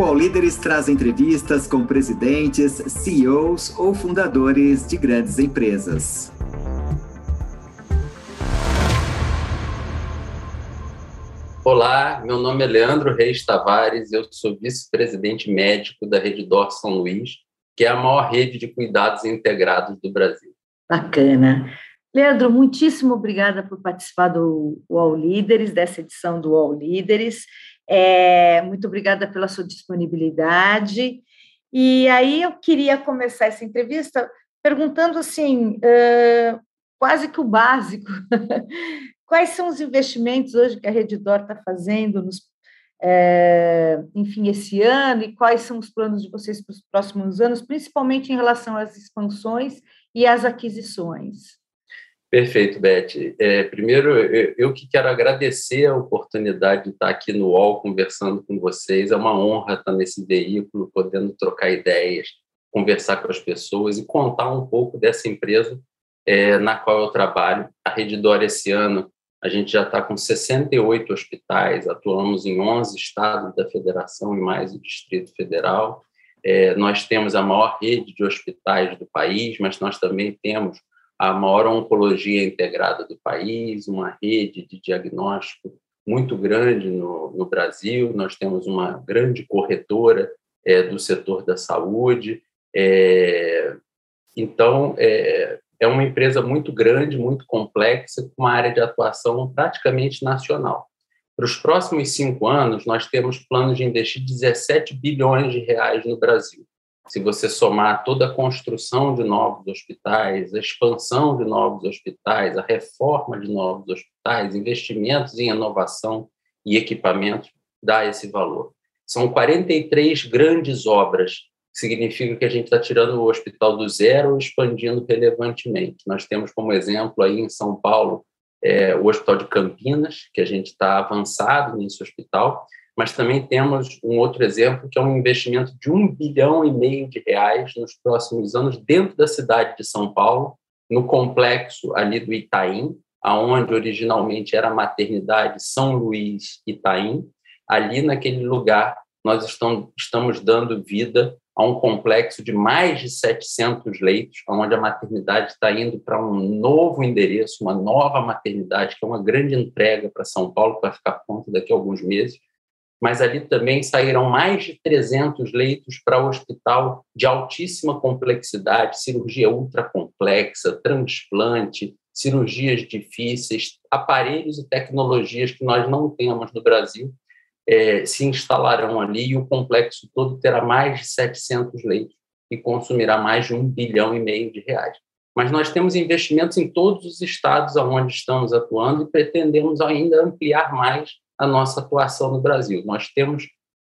O All Líderes traz entrevistas com presidentes, CEOs ou fundadores de grandes empresas. Olá, meu nome é Leandro Reis Tavares, eu sou vice-presidente médico da Rede Dor São Luís, que é a maior rede de cuidados integrados do Brasil. Bacana. Leandro, muitíssimo obrigada por participar do All Líderes, dessa edição do All Líderes. É, muito obrigada pela sua disponibilidade. E aí eu queria começar essa entrevista perguntando assim, uh, quase que o básico. Quais são os investimentos hoje que a Redditor está fazendo nos, é, enfim, esse ano e quais são os planos de vocês para os próximos anos, principalmente em relação às expansões e às aquisições? Perfeito, Beth. É, primeiro, eu, eu, que quero agradecer a oportunidade de estar aqui no UOL conversando com vocês. É uma honra estar nesse veículo, podendo trocar ideias, conversar com as pessoas e contar um pouco dessa empresa é, na qual eu trabalho. A Redditor, esse ano, a gente já está com 68 hospitais, atuamos em 11 estados da federação e mais o Distrito Federal. É, nós temos a maior rede de hospitais do país, mas nós também temos a maior oncologia integrada do país, uma rede de diagnóstico muito grande no, no Brasil, nós temos uma grande corretora é, do setor da saúde. É, então, é, é uma empresa muito grande, muito complexa, com uma área de atuação praticamente nacional. Para os próximos cinco anos, nós temos planos de investir 17 bilhões de reais no Brasil se você somar toda a construção de novos hospitais, a expansão de novos hospitais, a reforma de novos hospitais, investimentos em inovação e equipamentos, dá esse valor. São 43 grandes obras, significa que a gente está tirando o hospital do zero expandindo relevantemente. Nós temos como exemplo aí em São Paulo é, o Hospital de Campinas, que a gente está avançado nesse hospital, mas também temos um outro exemplo, que é um investimento de um bilhão e meio de reais nos próximos anos dentro da cidade de São Paulo, no complexo ali do Itaim, aonde originalmente era a maternidade São Luís Itaim. Ali naquele lugar, nós estamos dando vida a um complexo de mais de 700 leitos, onde a maternidade está indo para um novo endereço, uma nova maternidade, que é uma grande entrega para São Paulo, que vai ficar pronta daqui a alguns meses mas ali também saíram mais de 300 leitos para hospital de altíssima complexidade, cirurgia ultra complexa, transplante, cirurgias difíceis, aparelhos e tecnologias que nós não temos no Brasil é, se instalarão ali e o complexo todo terá mais de 700 leitos e consumirá mais de um bilhão e meio de reais. Mas nós temos investimentos em todos os estados onde estamos atuando e pretendemos ainda ampliar mais a nossa atuação no Brasil. Nós temos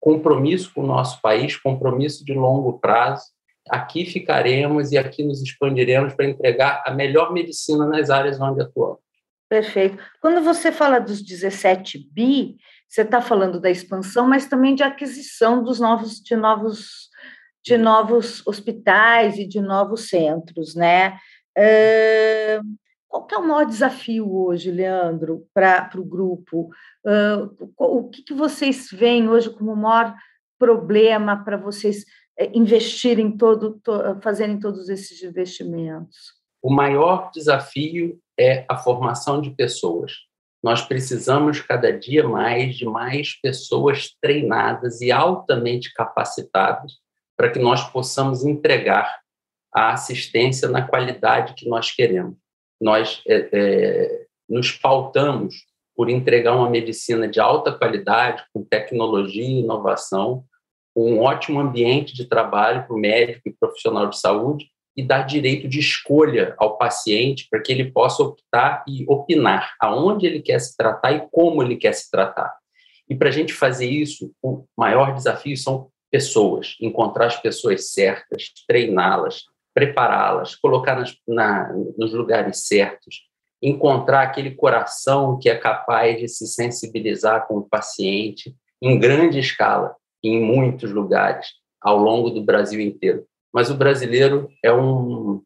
compromisso com o nosso país, compromisso de longo prazo. Aqui ficaremos e aqui nos expandiremos para entregar a melhor medicina nas áreas onde atuamos. Perfeito. Quando você fala dos 17 bi, você está falando da expansão, mas também de aquisição dos novos, de novos, de novos hospitais e de novos centros, né? Qual é o maior desafio hoje, Leandro, para o grupo? Uh, o que, que, vocês veem hoje como o maior problema para vocês eh, investirem todo, to, fazerem todos esses investimentos? O maior desafio é a formação de pessoas. Nós precisamos cada dia mais de mais pessoas treinadas e altamente capacitadas para que nós possamos entregar a assistência na qualidade que nós queremos nós é, é, nos pautamos por entregar uma medicina de alta qualidade, com tecnologia e inovação, um ótimo ambiente de trabalho para o médico e profissional de saúde e dar direito de escolha ao paciente para que ele possa optar e opinar aonde ele quer se tratar e como ele quer se tratar. E para a gente fazer isso, o maior desafio são pessoas, encontrar as pessoas certas, treiná-las, prepará-las, na, nos lugares certos, encontrar aquele coração que é capaz de se sensibilizar com o paciente em grande escala, em muitos lugares, ao longo do Brasil inteiro. Mas o brasileiro é, um,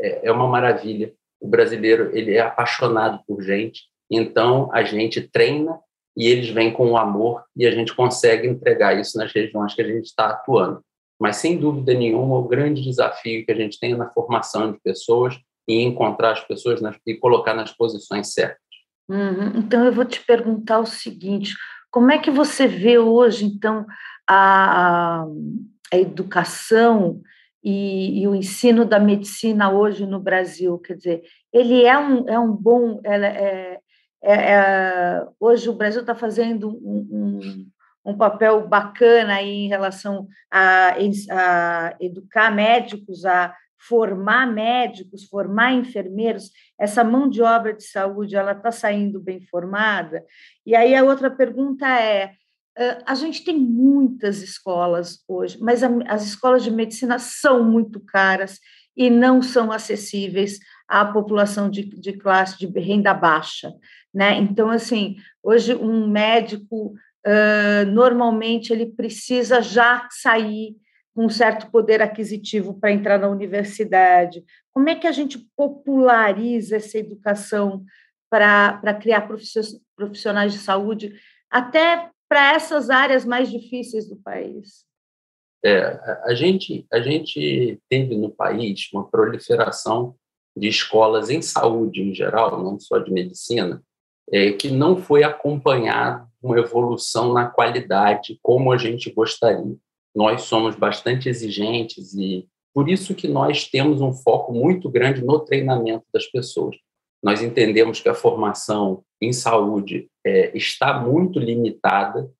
é, é uma maravilha. O brasileiro ele é apaixonado por gente, então a gente treina e eles vêm com o amor e a gente consegue entregar isso nas regiões que a gente está atuando. Mas, sem dúvida nenhuma, o grande desafio que a gente tem é na formação de pessoas e encontrar as pessoas nas, e colocar nas posições certas. Uhum. Então, eu vou te perguntar o seguinte: como é que você vê hoje, então, a, a educação e, e, o ensino da medicina hoje no Brasil? Quer dizer, ele é um, é um bom. É, é, é, hoje o Brasil está fazendo um, um um papel bacana aí em relação a, a educar médicos, a formar médicos, formar enfermeiros, essa mão de obra de saúde, ela está saindo bem formada? E aí a outra pergunta é, a gente tem muitas escolas hoje, mas as escolas de medicina são muito caras e não são acessíveis à população de, de classe de renda baixa, né? Então, assim, hoje um médico uh, normalmente ele precisa já sair com um certo poder aquisitivo para entrar na universidade. Como é que a gente populariza essa educação para criar profissionais de saúde, até para essas áreas mais difíceis do país? É, a gente a gente teve no país uma proliferação de escolas em saúde em geral, não só de medicina, é, que não foi acompanhado uma evolução na qualidade como a gente gostaria. Nós somos bastante exigentes e por isso que nós temos um foco muito grande no treinamento das pessoas. Nós entendemos que a formação em saúde é, está muito limitada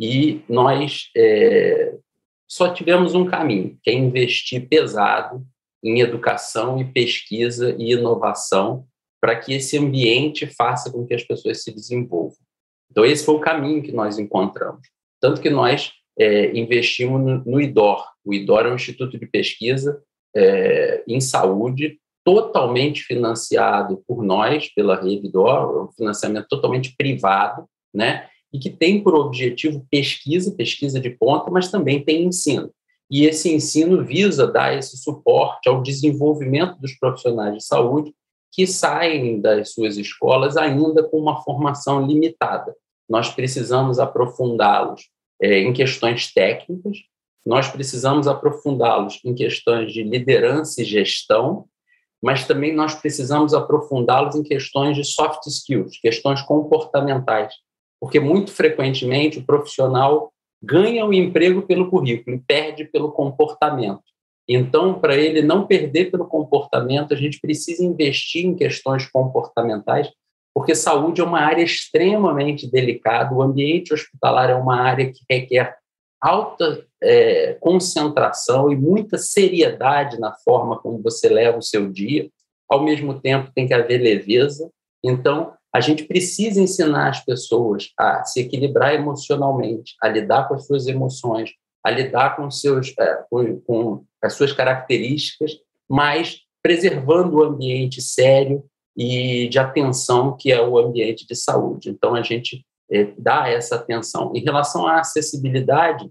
e nós é, só tivemos um caminho, que é investir pesado em educação e pesquisa e inovação para que esse ambiente faça com que as pessoas se desenvolvam. Então, esse foi o caminho que nós encontramos. Tanto que nós é, investimos no, IDOR. O IDOR é um instituto de pesquisa é, em saúde, totalmente financiado por nós, pela rede IDOR, um financiamento totalmente privado, né? e que tem por objetivo pesquisa, pesquisa de ponta, mas também tem ensino. E esse ensino visa dar esse suporte ao desenvolvimento dos profissionais de saúde que saem das suas escolas ainda com uma formação limitada nós precisamos aprofundá-los é, em questões técnicas, nós precisamos aprofundá-los em questões de liderança e gestão, mas também nós precisamos aprofundá-los em questões de soft skills, questões comportamentais, porque muito frequentemente o profissional ganha o emprego pelo currículo e perde pelo comportamento. Então, para ele não perder pelo comportamento, a gente precisa investir em questões comportamentais porque saúde é uma área extremamente delicada, o ambiente hospitalar é uma área que requer alta é, concentração e muita seriedade na forma como você leva o seu dia, ao mesmo tempo tem que haver leveza, então a gente precisa ensinar as pessoas a se equilibrar emocionalmente, a lidar com as suas emoções, a lidar com, seus, é, com, com as suas características, mas preservando o ambiente sério, e de atenção que é o ambiente de saúde. Então, a gente é, dá essa atenção. Em relação à acessibilidade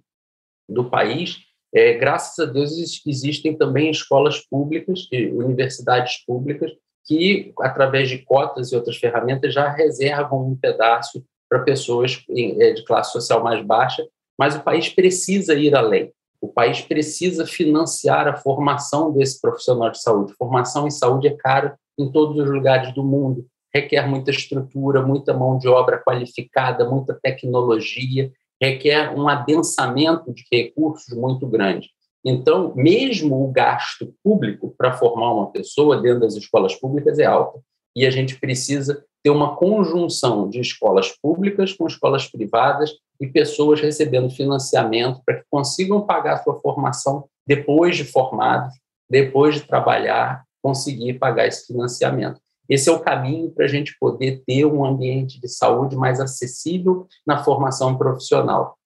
do país, é, graças a Deus existem também escolas públicas, universidades públicas, que, através de cotas e outras ferramentas, já reservam um pedaço para pessoas é, de classe social mais baixa, mas o país precisa ir além. O país precisa financiar a formação desse profissional de saúde. Formação em saúde é cara em todos os lugares do mundo. Requer muita estrutura, muita mão de obra qualificada, muita tecnologia, requer um adensamento de recursos muito grande. Então, mesmo o gasto público para formar uma pessoa dentro das escolas públicas é alto. E a gente precisa ter uma conjunção de escolas públicas com escolas privadas e pessoas recebendo financiamento para que consigam pagar sua formação depois de formados, depois de trabalhar conseguir pagar esse financiamento. Esse é o caminho para a gente poder ter um ambiente de saúde mais acessível na formação profissional.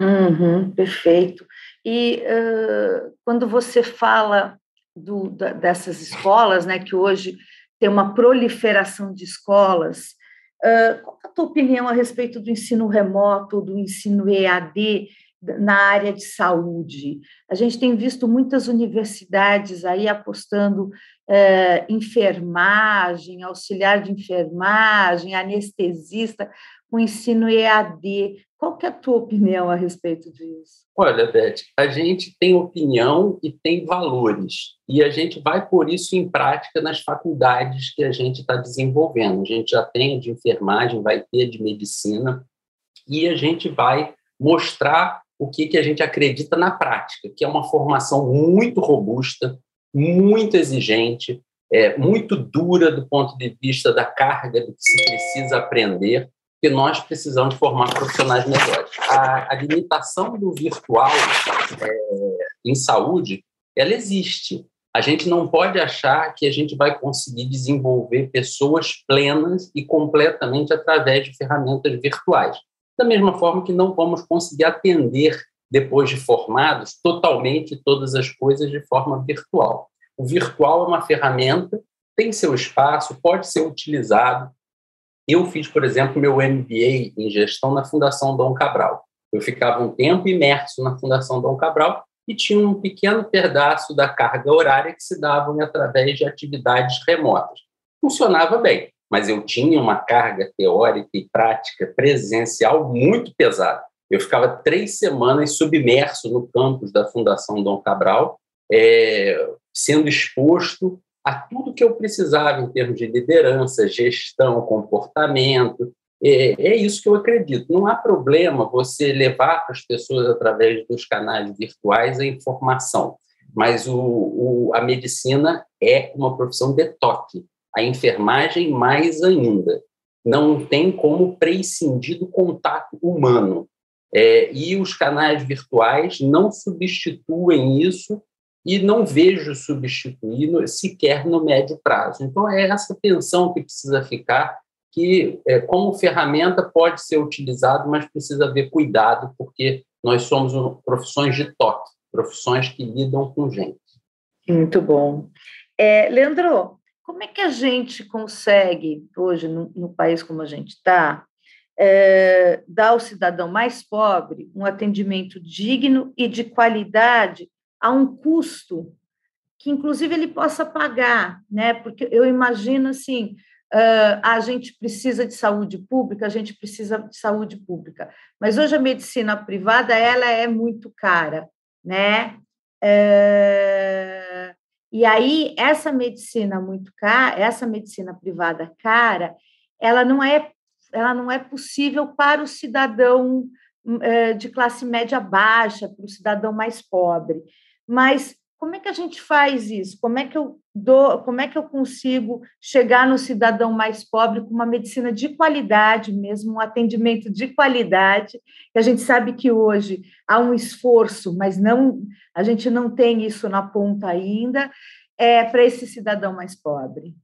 Uhum, perfeito. E uh, quando você fala do, da, dessas escolas, né, que hoje tem uma proliferação de escolas, uh, qual é a tua opinião a respeito do ensino remoto, do ensino EAD? Na área de saúde. A gente tem visto muitas universidades aí apostando é, enfermagem, auxiliar de enfermagem, anestesista, o ensino EAD. Qual que é a tua opinião a respeito disso? Olha, Beth, a gente tem opinião e tem valores, e a gente vai pôr isso em prática nas faculdades que a gente está desenvolvendo. A gente já tem de enfermagem, vai ter de medicina, e a gente vai mostrar o que, que a gente acredita na prática, que é uma formação muito robusta, muito exigente, é, muito dura do ponto de vista da carga do que se precisa aprender, que nós precisamos formar profissionais melhores. A, a limitação do virtual é, em saúde, ela existe. A gente não pode achar que a gente vai conseguir desenvolver pessoas plenas e completamente através de ferramentas virtuais da mesma forma que não vamos conseguir atender, depois de formados, totalmente todas as coisas de forma virtual. O virtual é uma ferramenta, tem seu espaço, pode ser utilizado. Eu fiz, por exemplo, meu MBA em gestão na Fundação Dom Cabral. Eu ficava um tempo imerso na Fundação Dom Cabral e tinha um pequeno pedaço da carga horária que se dava através de atividades remotas. Funcionava bem mas eu tinha uma carga teórica e prática presencial muito pesada. Eu ficava três semanas submerso no campus da Fundação Dom Cabral, é, sendo exposto a tudo que eu precisava em termos de liderança, gestão, comportamento. É, é isso que eu acredito. Não há problema você levar para as pessoas, através dos canais virtuais, a informação, mas o, o, a medicina é uma profissão de toque a enfermagem mais ainda. Não tem como prescindir do contato humano. É, e os canais virtuais não substituem isso e não vejo substituir sequer no médio prazo. Então, é essa tensão que precisa ficar, que é, como ferramenta pode ser utilizado, mas precisa haver cuidado, porque nós somos profissões de toque, profissões que lidam com gente. Muito bom. É, Leandro, como é que a gente consegue, hoje, no, no país como a gente está, é, dar ao cidadão mais pobre um atendimento digno e de qualidade a um custo que, inclusive, ele possa pagar, né? Porque eu imagino assim. Uh, a gente precisa de saúde pública, a gente precisa de saúde pública. Mas hoje a medicina privada ela é muito cara, né? É, e aí, essa medicina muito cara, essa medicina privada cara, ela não é, ela não é possível para o cidadão eh, de classe média baixa, para o cidadão mais pobre. Mas como é que a gente faz isso? Como é que eu dou, como é que eu consigo chegar no cidadão mais pobre com uma medicina de qualidade mesmo, um atendimento de qualidade? Que a gente sabe que hoje há um esforço, mas não a gente não tem isso na ponta ainda, é para esse cidadão mais pobre.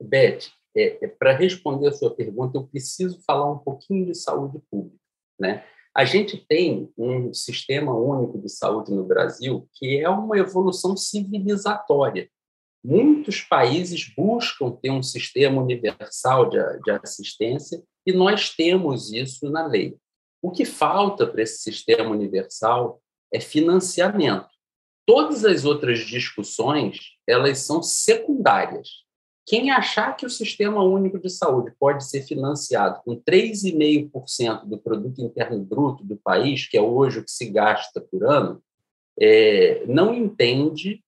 Beth, é, é, para responder a sua pergunta, eu preciso falar um pouquinho de saúde pública, né? A gente tem um sistema único de saúde no Brasil que é uma evolução civilizatória. Muitos países buscam ter um sistema universal de, de assistência e nós temos isso na lei. O que falta para esse sistema universal é financiamento. Todas as outras discussões, elas são secundárias. Quem achar que o Sistema Único de Saúde pode ser financiado com 3,5% do produto interno bruto do país, que é hoje o que se gasta por ano, é, não entende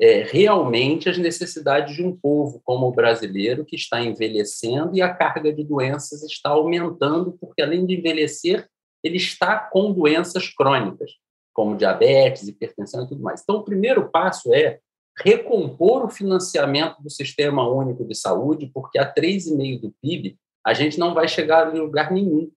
é, realmente as necessidades de um povo como o brasileiro, que está envelhecendo e a carga de doenças está aumentando, porque além de envelhecer, ele está com doenças crônicas, como diabetes, hipertensão e tudo mais. Então, o primeiro passo é recompor o financiamento do Sistema Único de Saúde, porque a 3,5% do PIB a gente não vai chegar em lugar nenhum.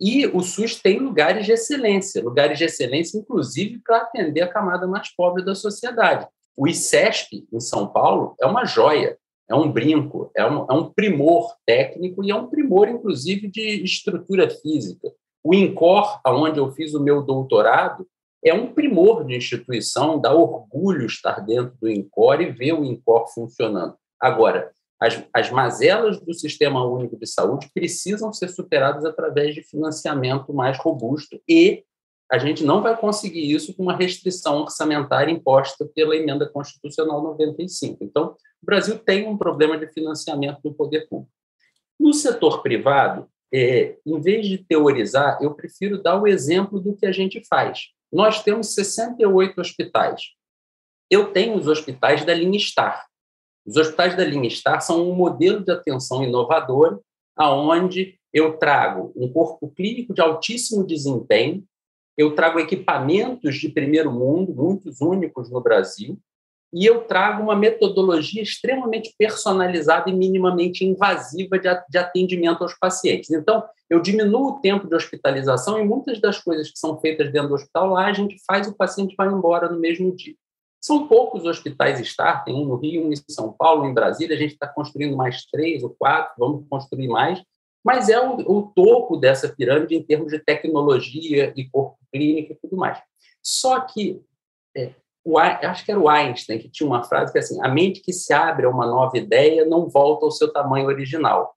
E o SUS tem lugares de excelência, lugares de excelência, inclusive, para atender a camada mais pobre da sociedade. O ICESP, em São Paulo, é uma joia, é um brinco, é um, é um primor técnico e é um primor, inclusive, de estrutura física. O INCOR, onde eu fiz o meu doutorado, é um primor de instituição, dá orgulho estar dentro do INCOR e ver o INCOR funcionando. Agora, as, as mazelas do Sistema Único de Saúde precisam ser superadas através de financiamento mais robusto e a gente não vai conseguir isso com uma restrição orçamentária imposta pela emenda constitucional 95. Então, o Brasil tem um problema de financiamento do poder público. No setor privado, é, em vez de teorizar, eu prefiro dar o exemplo do que a gente faz. Nós temos 68 hospitais. Eu tenho os hospitais da linha STAR. Os hospitais da linha STAR são um modelo de atenção inovador, aonde eu trago um corpo clínico de altíssimo desempenho, eu trago equipamentos de primeiro mundo, muitos únicos no Brasil, e eu trago uma metodologia extremamente personalizada e minimamente invasiva de atendimento aos pacientes. Então, eu diminuo o tempo de hospitalização e muitas das coisas que são feitas dentro do hospital lá, a gente faz o paciente vai embora no mesmo dia. São poucos hospitais STAR, tem um no Rio, um em São Paulo, um em Brasília, a gente está construindo mais três ou quatro, vamos construir mais, mas é o, o topo dessa pirâmide em termos de tecnologia e corpo clínico e tudo mais. Só que é, o, acho que era o Einstein que tinha uma frase que é assim: a mente que se abre a uma nova ideia não volta ao seu tamanho original.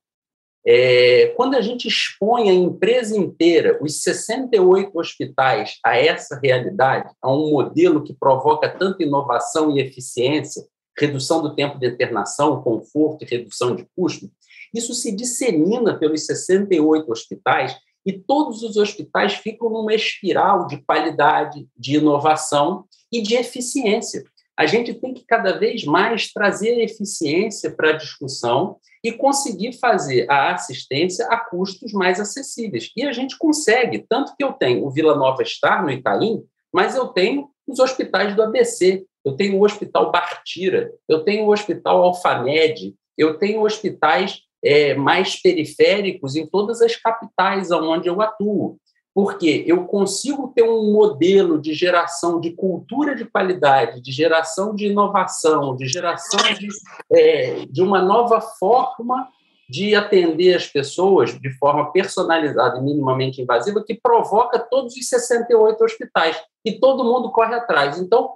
É, quando a gente expõe a empresa inteira, os 68 hospitais, a essa realidade, a um modelo que provoca tanta inovação e eficiência, redução do tempo de internação, conforto e redução de custo, isso se dissemina pelos 68 hospitais e todos os hospitais ficam numa espiral de qualidade, de inovação e de eficiência. A gente tem que cada vez mais trazer eficiência para a discussão e conseguir fazer a assistência a custos mais acessíveis. E a gente consegue, tanto que eu tenho o Vila Nova Star, no Itaim, mas eu tenho os hospitais do ABC, eu tenho o Hospital Bartira, eu tenho o Hospital Alfamed, eu tenho hospitais é, mais periféricos em todas as capitais onde eu atuo porque eu consigo ter um modelo de geração de cultura de qualidade, de geração de inovação, de geração de, é, de uma nova forma de atender as pessoas de forma personalizada e minimamente invasiva, que provoca todos os 68 hospitais, e todo mundo corre atrás. Então,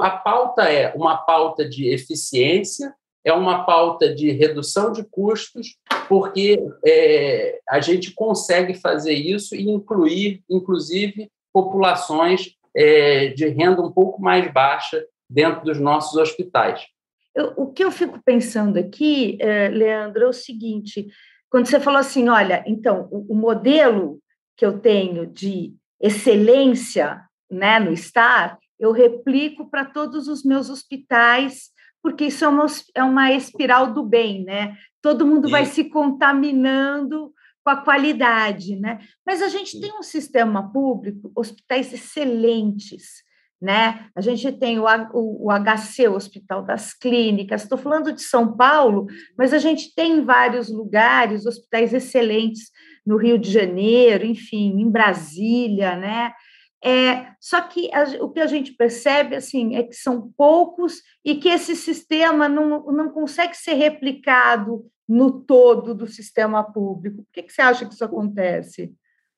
a pauta é uma pauta de eficiência, é uma pauta de redução de custos, porque é, a gente consegue fazer isso e incluir, inclusive, populações é, de renda um pouco mais baixa dentro dos nossos hospitais. Eu, o que eu fico pensando aqui, é, Leandro, é o seguinte: quando você falou assim, olha, então, o, o modelo que eu tenho de excelência né, no STAR, eu replico para todos os meus hospitais porque isso é uma, é uma espiral do bem, né? Todo mundo vai se contaminando com a qualidade, né? Mas a gente tem um sistema público, hospitais excelentes, né? A gente tem o, o, o HC, o Hospital das Clínicas. Estou falando de São Paulo, mas a gente tem em vários lugares hospitais excelentes no Rio de Janeiro, enfim, em Brasília, né? É, só que a, o que a gente percebe assim é que são poucos e que esse sistema não, não consegue ser replicado no todo do sistema público. Por que, que você acha que isso acontece?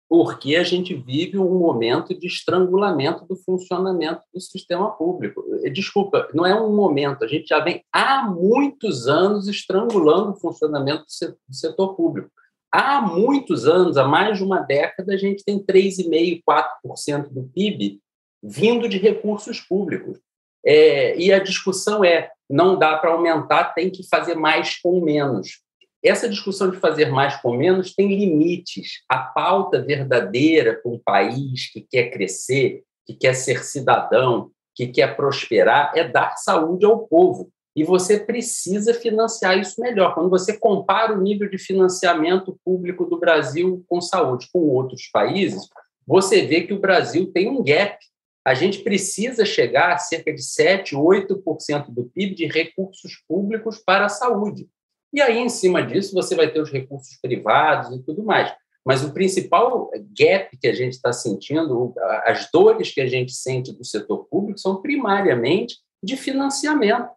Porque a gente vive um momento de estrangulamento do funcionamento do sistema público. Desculpa, não é um momento, a gente já vem há muitos anos estrangulando o funcionamento do setor público. Há muitos anos, há mais de uma década, a gente tem 3,5%, 4% do PIB vindo de recursos públicos. É, e a discussão é: não dá para aumentar, tem que fazer mais com menos. Essa discussão de fazer mais com menos tem limites. A pauta verdadeira para um país que quer crescer, que quer ser cidadão, que quer prosperar, é dar saúde ao povo e você precisa financiar isso melhor. Quando você compara o nível de financiamento público do Brasil com saúde com outros países, você vê que o Brasil tem um gap. A gente precisa chegar a cerca de 7, 8% do PIB de recursos públicos para a saúde. E aí, em cima disso, você vai ter os recursos privados e tudo mais. Mas o principal gap que a gente está sentindo, as dores que a gente sente do setor público, são primariamente de financiamento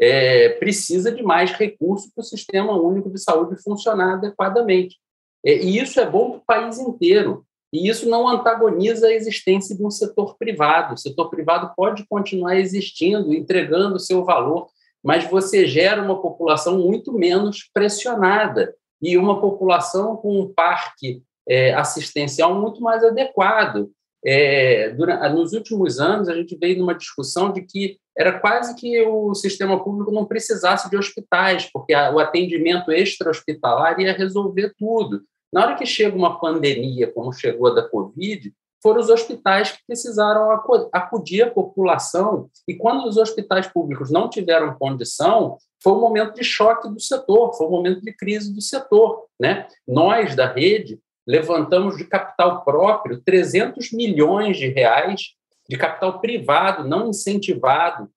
é, precisa de mais recursos para o sistema único de saúde funcionar adequadamente. É, e isso é bom para o país inteiro. E isso não antagoniza a existência de um setor privado. O setor privado pode continuar existindo, entregando seu valor, mas você gera uma população muito menos pressionada e uma população com um parque é, assistencial muito mais adequado. É, durante, nos últimos anos, a gente veio numa discussão de que era quase que o sistema público não precisasse de hospitais, porque a, o atendimento extra-hospitalar ia resolver tudo. Na hora que chega uma pandemia, como chegou a da Covid, foram os hospitais que precisaram acudir a população, e quando os hospitais públicos não tiveram condição, foi um momento de choque do setor, foi um momento de crise do setor. Né? Nós, da rede, levantamos de capital próprio 300 milhões de reais de capital privado, não incentivado,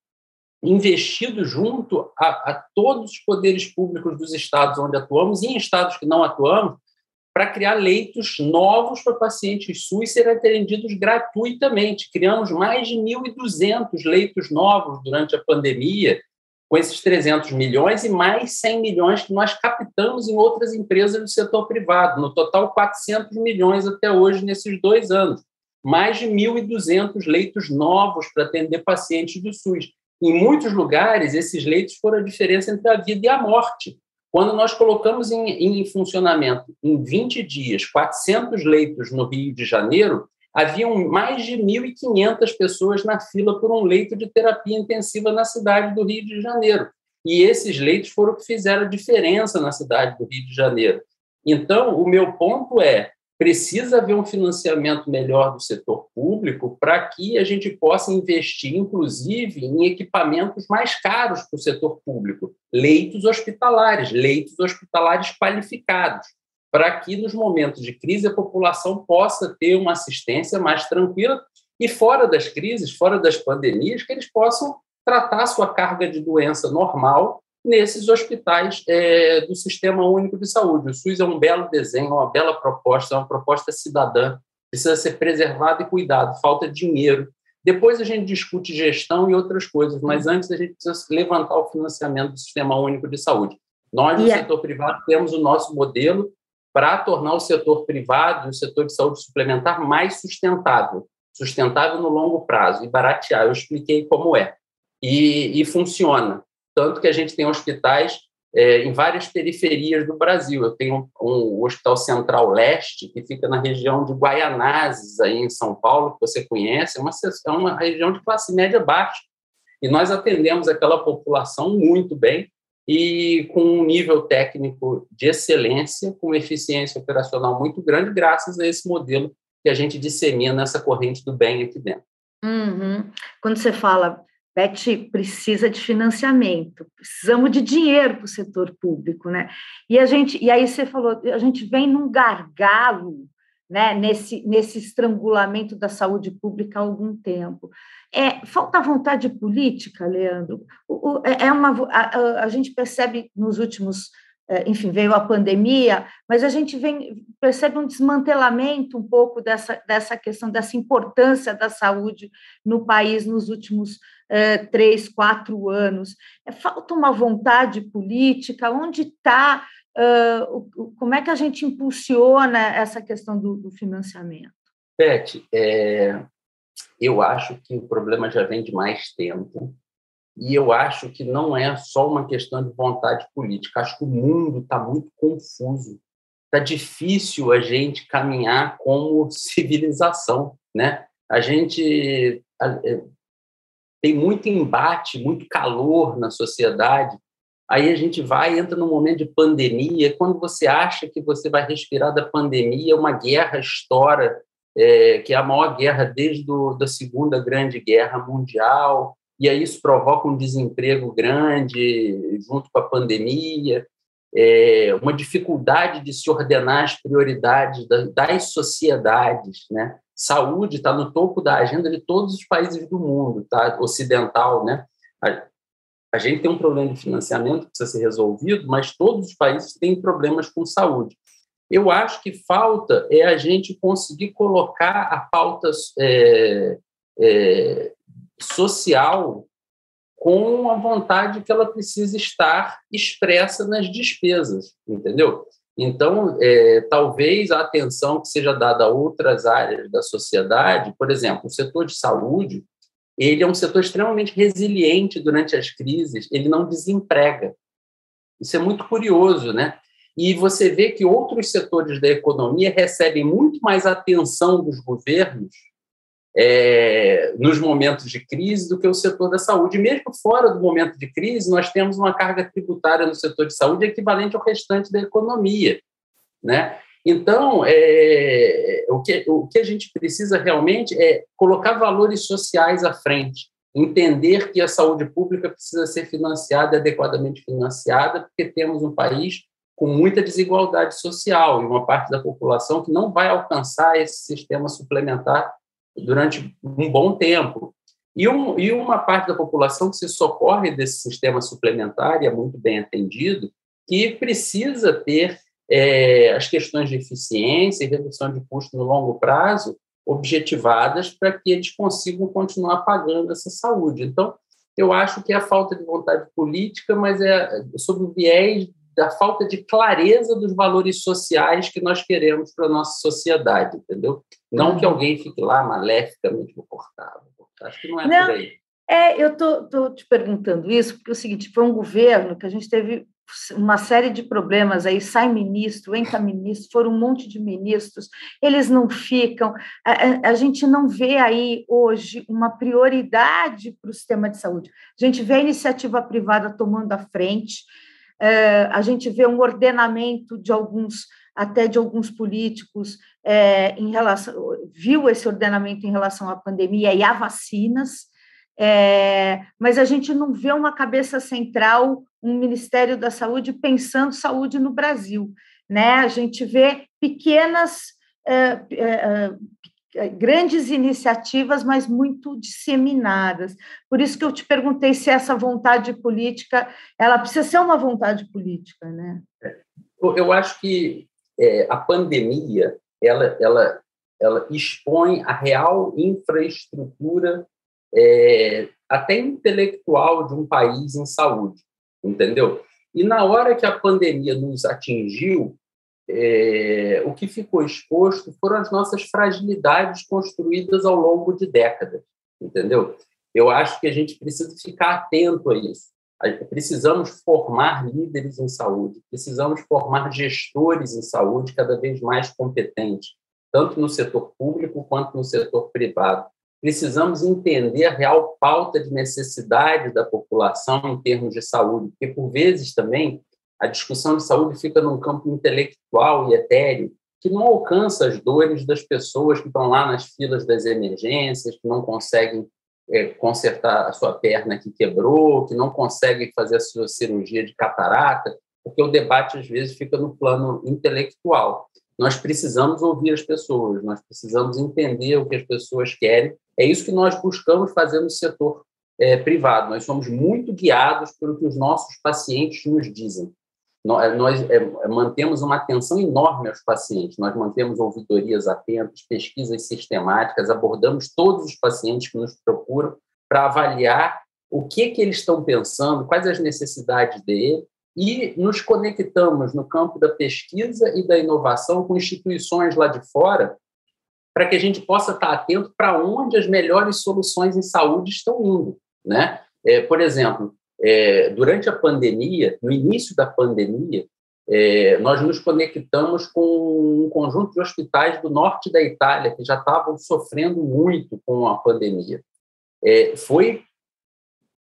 investido junto a, a, todos os poderes públicos dos estados onde atuamos e em estados que não atuamos, para criar leitos novos para pacientes SUS serem atendidos gratuitamente. Criamos mais de 1.200 leitos novos durante a pandemia, com esses 300 milhões e mais 100 milhões que nós captamos em outras empresas do setor privado. No total, 400 milhões até hoje nesses dois anos. Mais de 1.200 leitos novos para atender pacientes do SUS. Em muitos lugares, esses leitos foram a diferença entre a vida e a morte. Quando nós colocamos em, em funcionamento, em 20 dias, 400 leitos no Rio de Janeiro, haviam mais de 1.500 pessoas na fila por um leito de terapia intensiva na cidade do Rio de Janeiro. E esses leitos foram que fizeram a diferença na cidade do Rio de Janeiro. Então, o meu ponto é: precisa haver um financiamento melhor do setor público para que a gente possa investir, inclusive, em equipamentos mais caros para o setor público, leitos hospitalares, leitos hospitalares qualificados para que nos momentos de crise a população possa ter uma assistência mais tranquila e fora das crises, fora das pandemias, que eles possam tratar sua carga de doença normal nesses hospitais é, do Sistema Único de Saúde. O SUS é um belo desenho, uma bela proposta, é uma proposta cidadã, precisa ser preservado e cuidado, falta dinheiro. Depois a gente discute gestão e outras coisas, mas antes a gente precisa levantar o financiamento do Sistema Único de Saúde. Nós, no yeah. setor privado, temos o nosso modelo para tornar o setor privado e o setor de saúde suplementar mais sustentável, sustentável no longo prazo e baratear. Eu expliquei como é. E, e funciona. Tanto que a gente tem hospitais é, em várias periferias do Brasil. Eu tenho um, um, Hospital Central Leste, que fica na região de Guaianazes, aí em São Paulo, que você conhece, é uma, é uma região de classe média baixa. E nós atendemos aquela população muito bem, e com um nível técnico de excelência, com eficiência operacional muito grande, graças a esse modelo que a gente dissemina nessa corrente do bem aqui dentro. Uhum. Quando você fala, Beth, precisa de financiamento, precisamos de dinheiro para o setor público, né? E a gente, e aí você falou, a gente vem num gargalo, né, nesse, nesse estrangulamento da saúde pública há algum tempo. É, falta vontade política, Leandro. O, o, é, é uma, a, a, gente percebe nos últimos, é, enfim, veio a pandemia, mas a gente vem, percebe um desmantelamento um pouco dessa, dessa questão, dessa importância da saúde no país nos últimos é, três, quatro anos. É, falta uma vontade política, onde está, uh, como é que a gente impulsiona essa questão do, do financiamento? Beth, é, eu acho que o problema já vem de mais tempo e eu acho que não é só uma questão de vontade política. Acho que o mundo está muito confuso. Está difícil a gente caminhar como civilização, né? A gente é, tem muito embate, muito calor na sociedade. Aí a gente vai, entra num momento de pandemia. Quando você acha que você vai respirar da pandemia, uma guerra estoura é, que é a maior guerra desde da Segunda Grande Guerra Mundial, e aí isso provoca um desemprego grande junto com a pandemia, é, uma dificuldade de se ordenar as prioridades das, das sociedades, né? Saúde está no topo da agenda de todos os países do mundo, tá? Ocidental, né? A, gente tem um problema de financiamento que precisa ser resolvido, mas todos os países têm problemas com saúde. Eu acho que falta é a gente conseguir colocar a pauta é, é, social com a vontade que ela precisa estar expressa nas despesas, entendeu? Então, é, talvez a atenção que seja dada a outras áreas da sociedade, por exemplo, o setor de saúde, ele é um setor extremamente resiliente durante as crises, ele não desemprega. Isso é muito curioso, né? E você vê que outros setores da economia recebem muito mais atenção dos governos é, nos momentos de crise do que o setor da saúde. Mesmo fora do momento de crise, nós temos uma carga tributária no setor de saúde equivalente ao restante da economia. Né? Então, é, o, que, o que a gente precisa realmente é colocar valores sociais à frente, entender que a saúde pública precisa ser financiada, adequadamente financiada, porque temos um país com muita desigualdade social e uma parte da população que não vai alcançar esse sistema suplementar durante um bom tempo. E, um, e uma parte da população que se socorre desse sistema suplementar, e é muito bem atendido, que precisa ter é, as questões de eficiência e redução de custo no longo prazo objetivadas para que eles consigam continuar pagando essa saúde. Então, eu acho que é a falta de vontade política, mas é sob o viés da falta de clareza dos valores sociais que nós queremos para a nossa sociedade, entendeu? Não que uhum. alguém fique lá maléficamente cortar, Acho que não é não, por aí. É, eu estou te perguntando isso porque é o seguinte, foi um governo que a gente teve uma série de problemas aí, sai ministro, entra ministro, foram um monte de ministros, eles não ficam, a, a gente não vê aí hoje uma prioridade para o sistema de saúde, a gente vê a iniciativa privada tomando a frente, é, a gente vê um ordenamento de alguns, até de alguns políticos, é, em relação, viu esse ordenamento em relação à pandemia e a vacinas, é, mas a gente não vê uma cabeça central, um Ministério da Saúde pensando saúde no Brasil. Né? A gente vê pequenas, é, é, é, grandes iniciativas, mas muito disseminadas. Por isso que eu te perguntei se essa vontade política, ela precisa ser uma vontade política. Né? Eu acho que é, a pandemia ela, ela, ela expõe a real infraestrutura é, até intelectual de um país em saúde, entendeu? E na hora que a pandemia nos atingiu, é, o que ficou exposto foram as nossas fragilidades construídas ao longo de décadas, entendeu? Eu acho que a gente precisa ficar atento a isso. Precisamos formar líderes em saúde, precisamos formar gestores em saúde cada vez mais competentes, tanto no setor público quanto no setor privado precisamos entender a real pauta de necessidade da população em termos de saúde, porque, por vezes, também, a discussão de saúde fica num campo intelectual e etéreo, que não alcança as dores das pessoas que estão lá nas filas das emergências, que não conseguem é, consertar a sua perna que quebrou, que não conseguem fazer a sua cirurgia de catarata, porque o debate, às vezes, fica no plano intelectual. Nós precisamos ouvir as pessoas, nós precisamos entender o que as pessoas querem. É isso que nós buscamos fazer no setor é, privado. Nós somos muito guiados pelo que os nossos pacientes nos dizem. Nós, nós é, mantemos uma atenção enorme aos pacientes, nós mantemos ouvidorias atentas, pesquisas sistemáticas, abordamos todos os pacientes que nos procuram para avaliar o que, que eles estão pensando, quais as necessidades dele e nos conectamos no campo da pesquisa e da inovação com instituições lá de fora para que a gente possa estar atento para onde as melhores soluções em saúde estão indo, né? É, por exemplo, é, durante a pandemia, no início da pandemia, é, nós nos conectamos com um conjunto de hospitais do norte da Itália que já estavam sofrendo muito com a pandemia. É, foi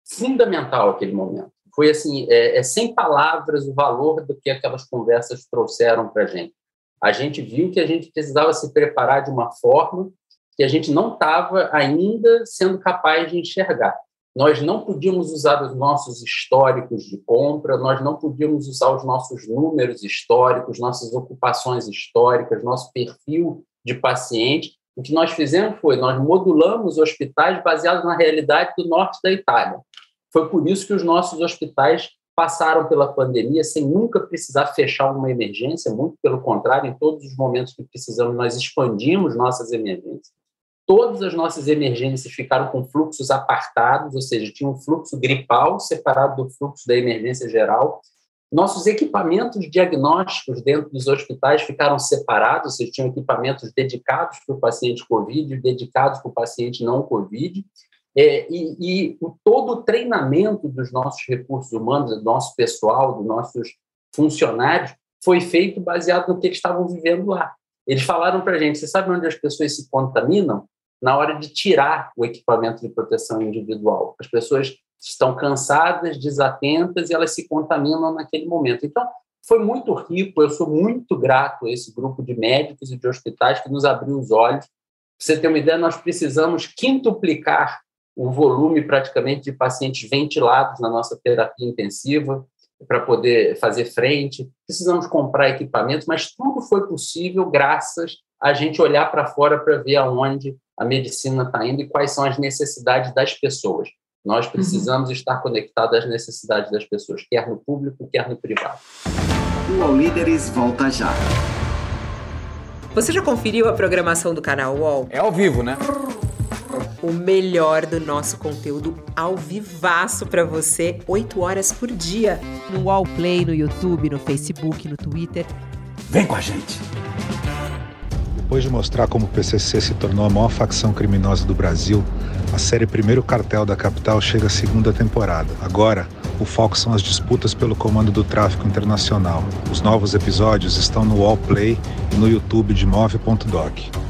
fundamental aquele momento foi assim, é, é, sem palavras o valor do que aquelas conversas trouxeram para a gente. A gente viu que a gente precisava se preparar de uma forma que a gente não estava ainda sendo capaz de enxergar. Nós não podíamos usar os nossos históricos de compra, nós não podíamos usar os nossos números históricos, nossas ocupações históricas, nosso perfil de paciente. O que nós fizemos foi nós modulamos hospitais baseados na realidade do norte da Itália. Foi por isso que os nossos hospitais passaram pela pandemia sem nunca precisar fechar uma emergência, muito pelo contrário, em todos os momentos que precisamos, nós expandimos nossas emergências. Todas as nossas emergências ficaram com fluxos apartados, ou seja, tinha um fluxo gripal separado do fluxo da emergência geral. Nossos equipamentos diagnósticos dentro dos hospitais ficaram separados, ou seja, tinham equipamentos dedicados para o paciente COVID, dedicados para o paciente não COVID, é, e, e o, todo o treinamento dos nossos recursos humanos, do nosso pessoal, dos nossos funcionários, foi feito baseado no que eles estavam vivendo lá. Eles falaram para a gente: você sabe onde as pessoas se contaminam? na hora de tirar o equipamento de proteção individual. As pessoas estão cansadas, desatentas e elas se contaminam naquele momento. Então, foi muito rico, eu sou muito grato a esse grupo de médicos e de hospitais que nos abriu os olhos. Para você ter uma ideia, nós precisamos quintuplicar o volume praticamente de pacientes ventilados na nossa terapia intensiva para poder fazer frente. Precisamos comprar equipamentos, mas tudo foi possível graças a gente olhar para fora para ver aonde a medicina está indo e quais são as necessidades das pessoas. Nós uhum. precisamos uhum. estar conectados às necessidades das pessoas, quer no público, quer no privado. O All Líderes volta já. Você já conferiu a programação do canal UOL? É ao vivo, né? O melhor do nosso conteúdo ao vivaço para você, 8 horas por dia. No UOL Play, no YouTube, no Facebook, no Twitter. Vem com a gente! Depois de mostrar como o PCC se tornou a maior facção criminosa do Brasil, a série Primeiro Cartel da Capital chega à segunda temporada. Agora, o foco são as disputas pelo comando do tráfico internacional. Os novos episódios estão no Wallplay e no YouTube de Move.doc.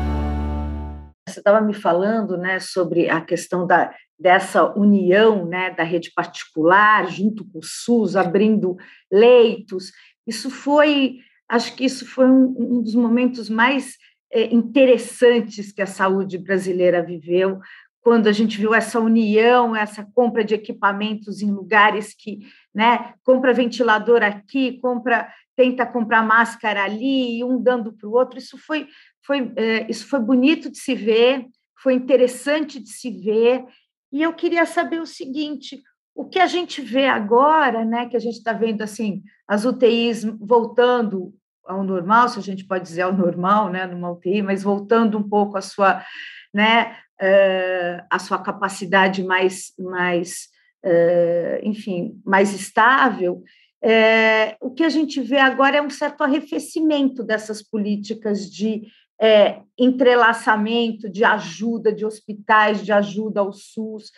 Você estava me falando né, sobre a questão da, dessa união né, da rede particular junto com o SUS, abrindo leitos. Isso foi, acho que isso foi um, um dos momentos mais é, interessantes que a saúde brasileira viveu, quando a gente viu essa união, essa compra de equipamentos em lugares que, né, compra ventilador aqui, compra, tenta comprar máscara ali, um dando para o outro. Isso foi, foi, é, isso foi bonito de se ver, foi interessante de se ver. E eu queria saber o seguinte: o que a gente vê agora, né, que a gente está vendo assim as UTIs voltando ao normal, se a gente pode dizer ao normal, né, numa UTI, mas voltando um pouco à sua, né, uh, a sua capacidade mais, mais uh, enfim, mais estável, é, o que a gente vê agora é um certo arrefecimento dessas políticas de é, entrelaçamento, de ajuda, de hospitais, de ajuda ao SUS.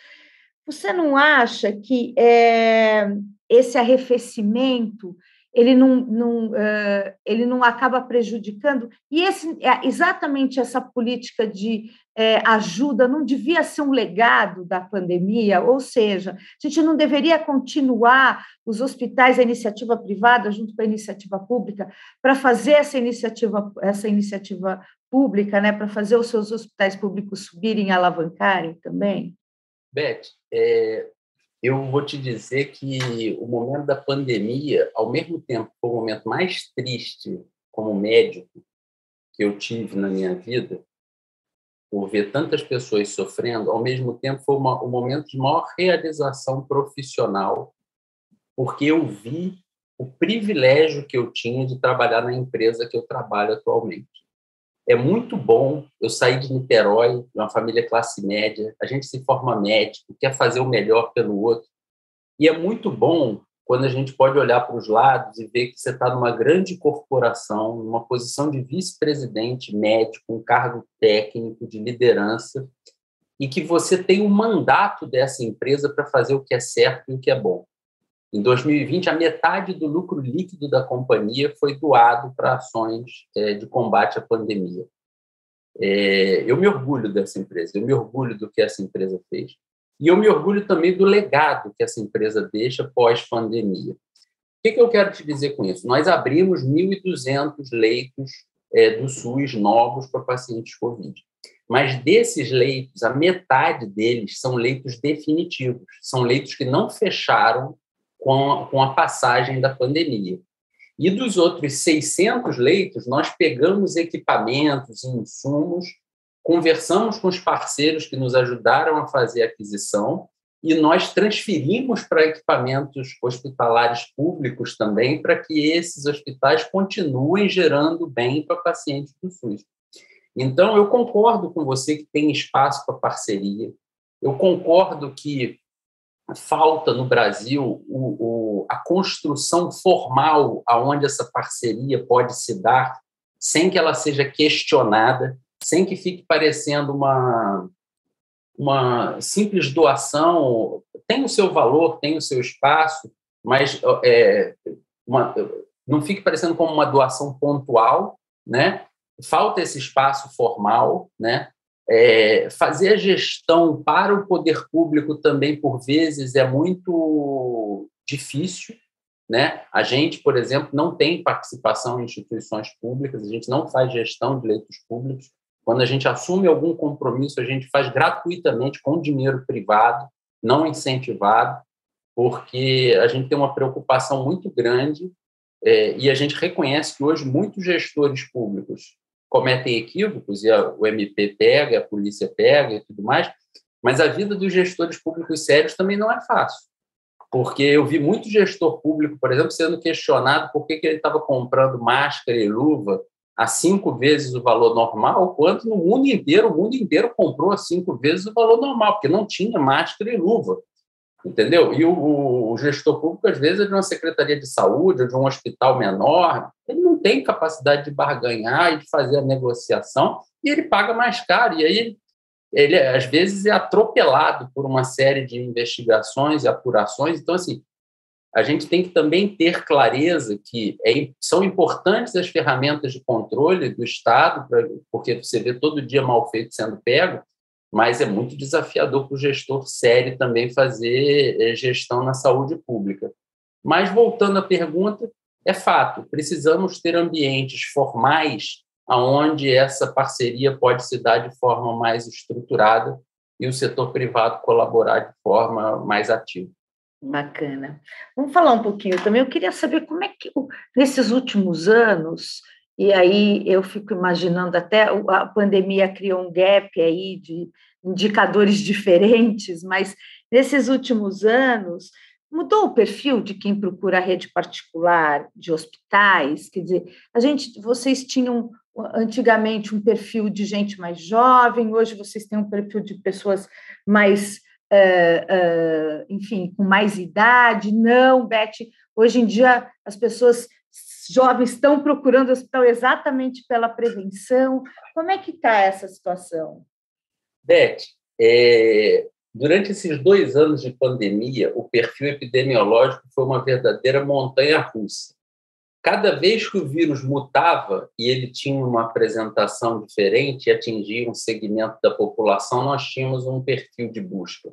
Você não acha que é, esse arrefecimento ele não, não, uh, ele não acaba prejudicando. E esse, é, exatamente essa política de é, ajuda não devia ser um legado da pandemia, ou seja, a gente não deveria continuar os hospitais, a iniciativa privada, junto com a iniciativa pública, para fazer essa iniciativa, essa iniciativa pública, né, para fazer os seus hospitais públicos subirem, alavancarem também? Beth, é, eu vou te dizer que o momento da pandemia, ao mesmo tempo, foi o momento mais triste como médico que eu tive na minha vida, por ver tantas pessoas sofrendo, ao mesmo tempo foi uma, o momento de maior realização profissional, porque eu vi o privilégio que eu tinha de trabalhar na empresa que eu trabalho atualmente. É muito bom. Eu saí de Niterói, de uma família classe média. A gente se forma médico, quer fazer o melhor pelo outro. E é muito bom quando a gente pode olhar para os lados e ver que você está numa grande corporação, numa posição de vice-presidente médico, um cargo técnico de liderança, e que você tem um mandato dessa empresa para fazer o que é certo e o que é bom. Em 2020, a metade do lucro líquido da companhia foi doado para ações é, de combate à pandemia. É, eu me orgulho dessa empresa, eu me orgulho do que essa empresa fez. E eu me orgulho também do legado que essa empresa deixa pós-pandemia. O que, que, eu quero te dizer com isso? Nós abrimos 1.200 leitos é, do SUS novos para pacientes Covid. Mas desses leitos, a metade deles são leitos definitivos, são leitos que não fecharam com a, com a passagem da pandemia. E dos outros 600 leitos, nós pegamos equipamentos e insumos, conversamos com os parceiros que nos ajudaram a fazer a aquisição e nós transferimos para equipamentos hospitalares públicos também, para que esses hospitais continuem gerando bem para pacientes do SUS. Então, eu concordo com você que tem espaço para parceria, Eu concordo que falta no Brasil o, o, a construção formal aonde essa parceria pode se dar sem que ela seja questionada, sem que fique parecendo uma, uma simples doação. Tem o seu valor, tem o seu espaço, mas é, uma, não fique parecendo como uma doação pontual, né? Falta esse espaço formal, né? É, fazer a gestão para o poder público também, por vezes, é muito difícil. Né? A gente, por exemplo, não tem participação em instituições públicas, a gente não faz gestão de leitos públicos. Quando a gente assume algum compromisso, a gente faz gratuitamente com dinheiro privado, não incentivado, porque a gente tem uma preocupação muito grande é, e a gente reconhece que hoje muitos gestores públicos cometem equívocos, e o MP pega, a polícia pega e tudo mais, mas a vida dos gestores públicos sérios também não é fácil. Porque eu vi muito gestor público, por exemplo, sendo questionado por que, que ele estava comprando máscara e luva a cinco vezes o valor normal, quanto no mundo inteiro, o mundo inteiro comprou a cinco vezes o valor normal, porque não tinha máscara e luva entendeu? E o, o, gestor público, às vezes, é de uma secretaria de saúde ou de um hospital menor, ele tem capacidade de barganhar e de fazer a negociação, e ele paga mais caro. E aí, ele, às vezes, é atropelado por uma série de investigações e apurações. Então, assim, a gente tem que também ter clareza que é, são importantes as ferramentas de controle do Estado, pra, porque você vê todo dia mal feito sendo pego, mas é muito desafiador para o gestor sério também fazer eh, gestão na saúde pública. Mas, voltando à pergunta, é fato, precisamos ter ambientes formais onde essa parceria pode se dar de forma mais estruturada e o setor privado colaborar de forma mais ativa. Bacana. Vamos falar um pouquinho também. Eu queria saber como é que, nesses últimos anos, e aí eu fico imaginando até a pandemia criou um gap aí de indicadores diferentes, mas nesses últimos anos mudou o perfil de quem procura a rede particular de hospitais, quer dizer, a gente, vocês tinham antigamente um perfil de gente mais jovem, hoje vocês têm um perfil de pessoas mais, uh, uh, enfim, com mais idade. Não, Beth, hoje em dia as pessoas jovens estão procurando o hospital exatamente pela prevenção. Como é que está essa situação? Beth, é, durante esses dois anos de pandemia, o perfil epidemiológico foi uma verdadeira montanha russa. Cada vez que o vírus mutava e ele tinha uma apresentação diferente e atingia um segmento da população, nós tínhamos um perfil de busca.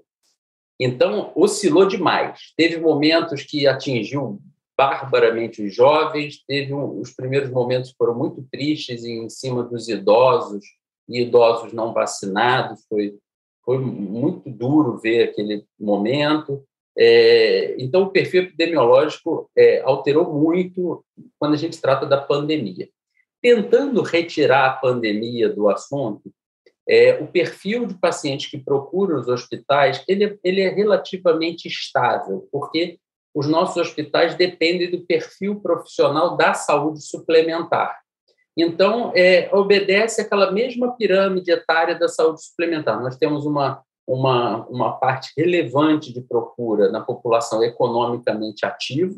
Então, oscilou demais. Teve momentos que atingiu barbaramente os jovens, teve um, os primeiros momentos foram muito tristes em cima dos idosos e idosos não vacinados, foi, foi muito duro ver aquele momento. É, então, o perfil epidemiológico é, alterou muito quando a gente trata da pandemia. Tentando retirar a pandemia do assunto, é, o perfil de pacientes que procuram os hospitais ele, ele é relativamente estável, porque os nossos hospitais dependem do perfil profissional da saúde suplementar. Então, é, obedece àquela mesma pirâmide etária da saúde suplementar. Nós temos uma, uma, uma parte relevante de procura na população economicamente ativa,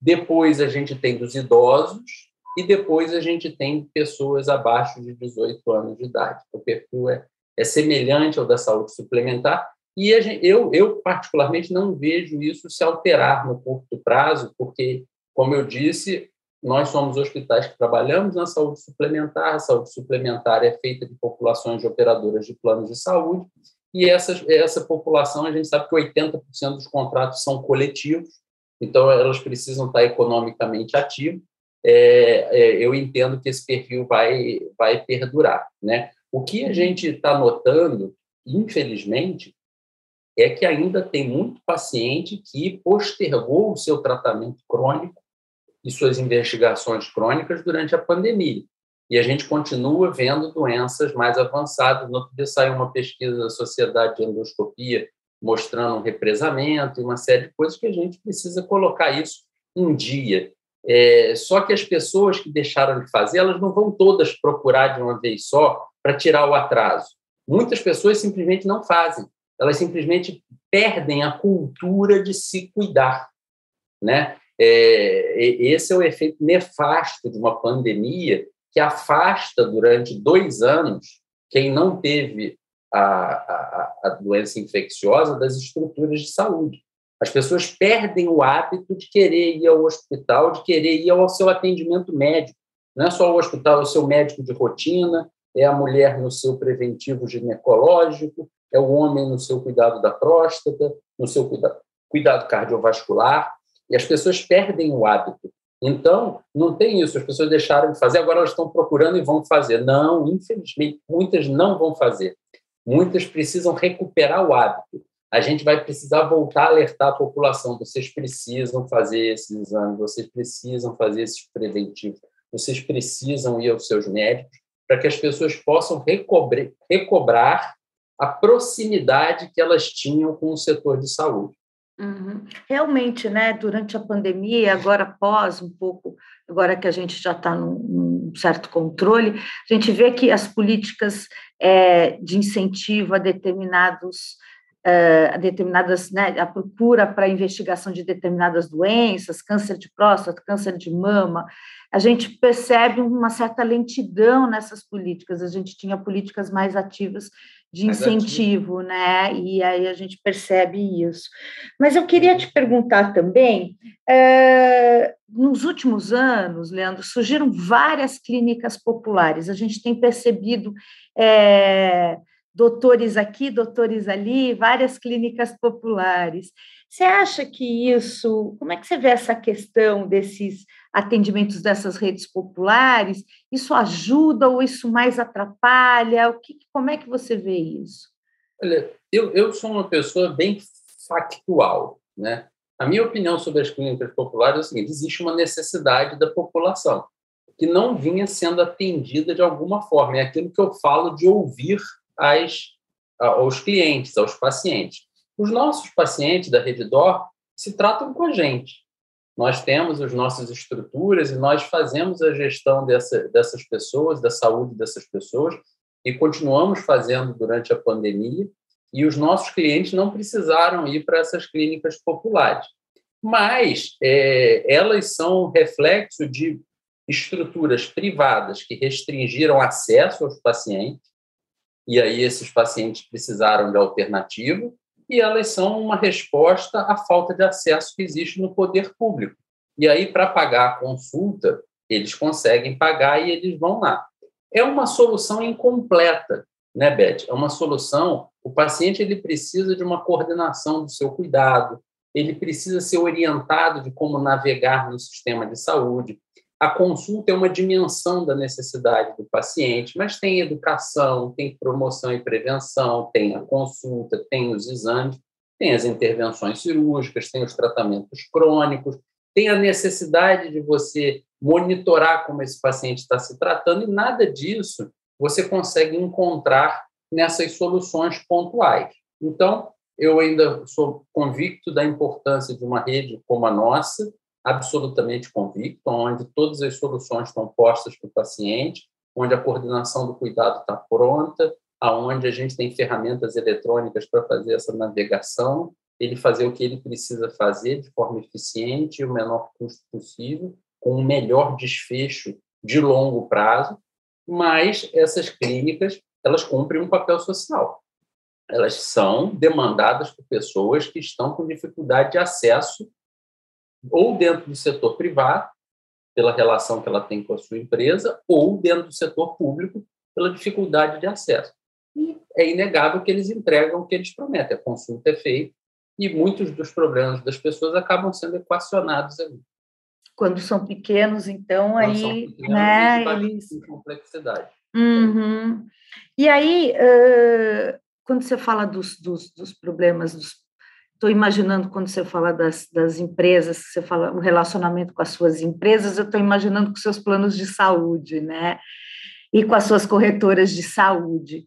depois a gente tem dos idosos, e depois a gente tem pessoas abaixo de 18 anos de idade. O perfil é, é semelhante ao da saúde suplementar, e gente, eu, eu, particularmente, não vejo isso se alterar no curto prazo, porque, como eu disse, nós somos hospitais que trabalhamos na saúde suplementar, a saúde suplementar é feita de populações de operadoras de planos de saúde, e essa, essa população, a gente sabe que 80% dos contratos são coletivos, então elas precisam estar economicamente ativas. É, é, eu entendo que esse perfil vai, vai perdurar. Né? O que a gente está notando, infelizmente, é que ainda tem muito paciente que postergou o seu tratamento crônico e suas investigações crônicas durante a pandemia. E a gente continua vendo doenças mais avançadas. No outro dia saiu uma pesquisa da Sociedade de Endoscopia mostrando um represamento e uma série de coisas que a gente precisa colocar isso em dia. É, só que as pessoas que deixaram de fazer, elas não vão todas procurar de uma vez só para tirar o atraso. Muitas pessoas simplesmente não fazem elas simplesmente perdem a cultura de se cuidar, né? É, esse é o efeito nefasto de uma pandemia que afasta durante dois anos quem não teve a, a, a doença infecciosa das estruturas de saúde. As pessoas perdem o hábito de querer ir ao hospital, de querer ir ao seu atendimento médico. Não é só o hospital, é o seu médico de rotina, é a mulher no seu preventivo ginecológico, é o homem no seu cuidado da próstata, no seu cuidado, cuidado cardiovascular, e as pessoas perdem o hábito. Então, não tem isso, as pessoas deixaram de fazer, agora elas estão procurando e vão fazer. Não, infelizmente, muitas não vão fazer. Muitas precisam recuperar o hábito. A gente vai precisar voltar a alertar a população: vocês precisam fazer esses exames, vocês precisam fazer esses preventivos, vocês precisam ir aos seus médicos, para que as pessoas possam recobrar, recobrar a proximidade que elas tinham com o setor de saúde. Uhum. Realmente, né, durante a pandemia, agora após um pouco, agora que a gente já está num, num, certo controle, a gente vê que as políticas é, de incentivo a determinados uh, a determinadas, né, a procura para investigação de determinadas doenças, câncer de próstata, câncer de mama, a gente percebe uma certa lentidão nessas políticas. A gente tinha políticas mais ativas de incentivo, né? E aí a gente percebe isso. Mas eu queria te perguntar também, é, nos últimos anos, Leandro, surgiram várias clínicas populares. A gente tem percebido é, doutores aqui, doutores ali, várias clínicas populares. Você acha que isso, como é que você vê essa questão desses atendimentos dessas redes populares? Isso ajuda ou isso mais atrapalha? O que, como é que você vê isso? Olha, eu, eu sou uma pessoa bem factual, né? A minha opinião sobre as clínicas populares é o seguinte: existe uma necessidade da população que não vinha sendo atendida de alguma forma. É aquilo que eu falo de ouvir às, aos clientes, aos pacientes. Os nossos pacientes da Reddor se tratam com a gente. Nós temos as nossas estruturas e nós fazemos a gestão dessa, dessas pessoas, da saúde dessas pessoas, e continuamos fazendo durante a pandemia. E os nossos clientes não precisaram ir para essas clínicas populares. Mas é, elas são reflexo de estruturas privadas que restringiram acesso aos pacientes, e aí esses pacientes precisaram de alternativa, e elas são uma resposta à falta de acesso que existe no poder público. E aí, para pagar a consulta, eles conseguem pagar e eles vão lá. É uma solução incompleta, né, Beth? É uma solução. O paciente ele precisa de uma coordenação do seu cuidado, ele precisa ser orientado de como navegar no sistema de saúde, a consulta é uma dimensão da necessidade do paciente, mas tem educação, tem promoção e prevenção, tem a consulta, tem os exames, tem as intervenções cirúrgicas, tem os tratamentos crônicos, tem a necessidade de você monitorar como esse paciente está se tratando, e nada disso você consegue encontrar nessas soluções pontuais. Então, eu ainda sou convicto da importância de uma rede como a nossa, absolutamente convicto, onde todas as soluções estão postas para o paciente, onde a coordenação do cuidado está pronta, aonde a gente tem ferramentas eletrônicas para fazer essa navegação, ele fazer o que ele precisa fazer de forma eficiente e o menor custo possível, com o melhor desfecho de longo prazo, mas essas clínicas, elas cumprem um papel social. Elas são demandadas por pessoas que estão com dificuldade de acesso ou dentro do setor privado, pela relação que ela tem com a sua empresa, ou dentro do setor público, pela dificuldade de acesso. E é inegável que eles entregam o que eles prometem, a consulta é feita, e muitos dos problemas das pessoas acabam sendo equacionados ali. Quando são pequenos, então, Quando aí. Pequenos, né, eles... complexidade. Uhum. E aí, uh, quando você fala dos, dos, dos problemas dos Estou imaginando quando você fala das, das empresas, você fala o relacionamento com as suas empresas, eu estou imaginando com seus planos de saúde, né? E com as suas corretoras de saúde.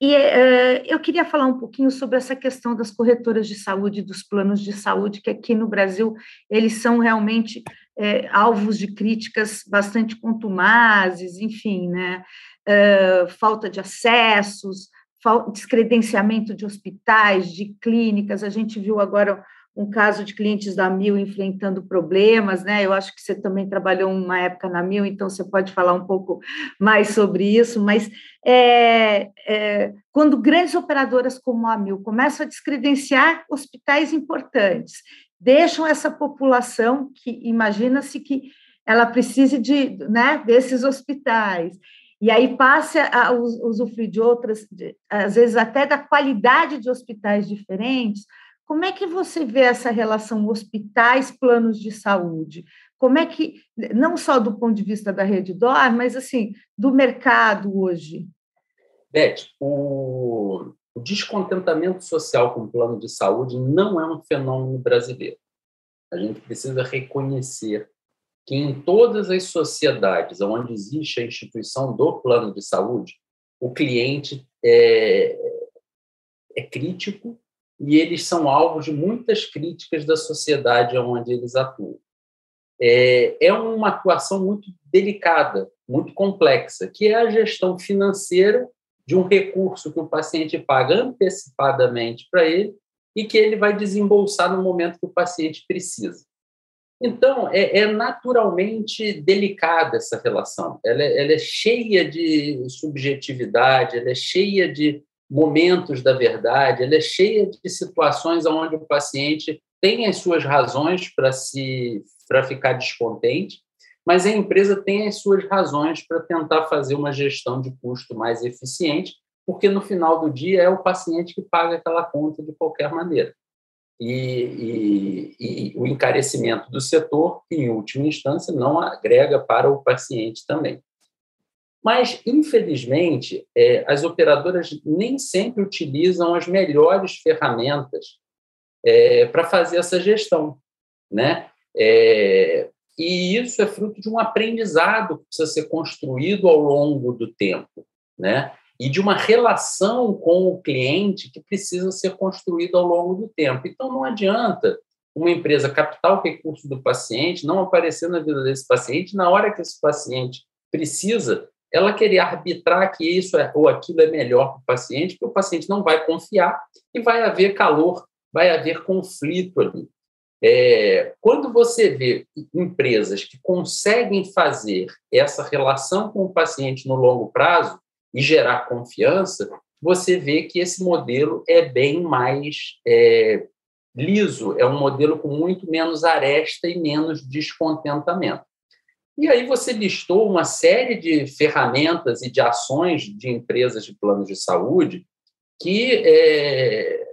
E uh, eu queria falar um pouquinho sobre essa questão das corretoras de saúde, dos planos de saúde, que aqui no Brasil eles são realmente é, alvos de críticas bastante contumazes, enfim, né? Uh, falta de acessos, descredenciamento de hospitais, de clínicas. A gente viu agora um caso de clientes da Mil enfrentando problemas, né? Eu acho que você também trabalhou uma época na Mil, então você pode falar um pouco mais sobre isso. Mas é, é, quando grandes operadoras como a Mil começam a descredenciar hospitais importantes, deixam essa população que imagina-se que ela precise de, né, desses hospitais e aí passe a usufruir de outras, de, às vezes até da qualidade de hospitais diferentes como é que você vê essa relação hospitais, planos de saúde? Como é que, não só do ponto de vista da rede DOR, mas assim, do mercado hoje? Beth, o, o descontentamento social com o plano de saúde não é um fenômeno brasileiro. A gente precisa reconhecer que em todas as sociedades onde existe a instituição do plano de saúde, o cliente é, é crítico e eles são alvos de muitas críticas da sociedade onde eles atuam. É, é uma atuação muito delicada, muito complexa, que é a gestão financeira de um recurso que o paciente paga antecipadamente para ele e que ele vai desembolsar no momento que o paciente precisa. Então, é, é naturalmente delicada essa relação. Ela é, ela é cheia de subjetividade, ela é cheia de momentos da verdade, ela é cheia de situações onde o paciente tem as suas razões para se para ficar descontente, mas a empresa tem as suas razões para tentar fazer uma gestão de custo mais eficiente, porque no final do dia é o paciente que paga aquela conta de qualquer maneira. E, e, e o encarecimento do setor, em última instância, não agrega para o paciente também. Mas, infelizmente, é, as operadoras nem sempre utilizam as melhores ferramentas é, para fazer essa gestão. Né? É, e isso é fruto de um aprendizado que precisa ser construído ao longo do tempo. Né? E de uma relação com o cliente que precisa ser construída ao longo do tempo. Então, não adianta uma empresa captar o recurso do paciente, não aparecer na vida desse paciente, na hora que esse paciente precisa ela querer arbitrar que isso é, ou aquilo é melhor para o paciente, porque o paciente não vai confiar e vai haver calor, vai haver conflito ali. É, quando você vê empresas que conseguem fazer essa relação com o paciente no longo prazo e gerar confiança, você vê que esse modelo é bem mais é, liso, é um modelo com muito menos aresta e menos descontentamento. E aí você listou uma série de ferramentas e de ações de empresas de planos de saúde que é,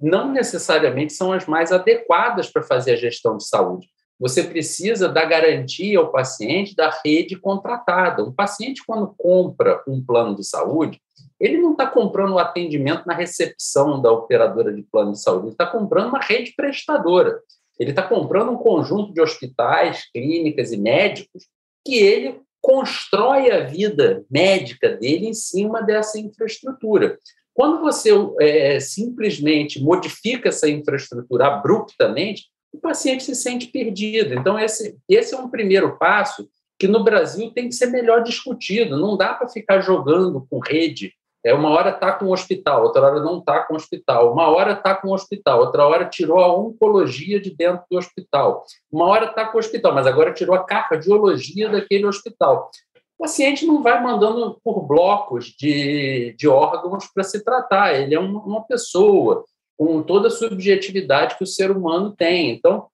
não necessariamente são as mais adequadas para fazer a gestão de saúde. Você precisa dar garantia ao paciente da rede contratada. Um paciente, quando compra um plano de saúde, ele não está comprando o atendimento na recepção da operadora de plano de saúde, ele está comprando uma rede prestadora. Ele está comprando um conjunto de hospitais, clínicas e médicos que ele constrói a vida médica dele em cima dessa infraestrutura. Quando você é, simplesmente modifica essa infraestrutura abruptamente, o paciente se sente perdido. Então, esse, esse é um primeiro passo que no Brasil tem que ser melhor discutido. Não dá para ficar jogando com rede é, uma hora está com o hospital, outra hora não está com o hospital. Uma hora está com o hospital, outra hora tirou a oncologia de dentro do hospital. Uma hora está com o hospital, mas agora tirou a cardiologia daquele hospital. O paciente não vai mandando por blocos de, de órgãos para se tratar. Ele é uma, uma pessoa com toda a subjetividade que o ser humano tem. Então,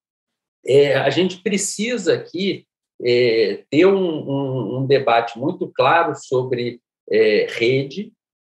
é, a gente precisa aqui é, ter um, um, um, debate muito claro sobre é, rede,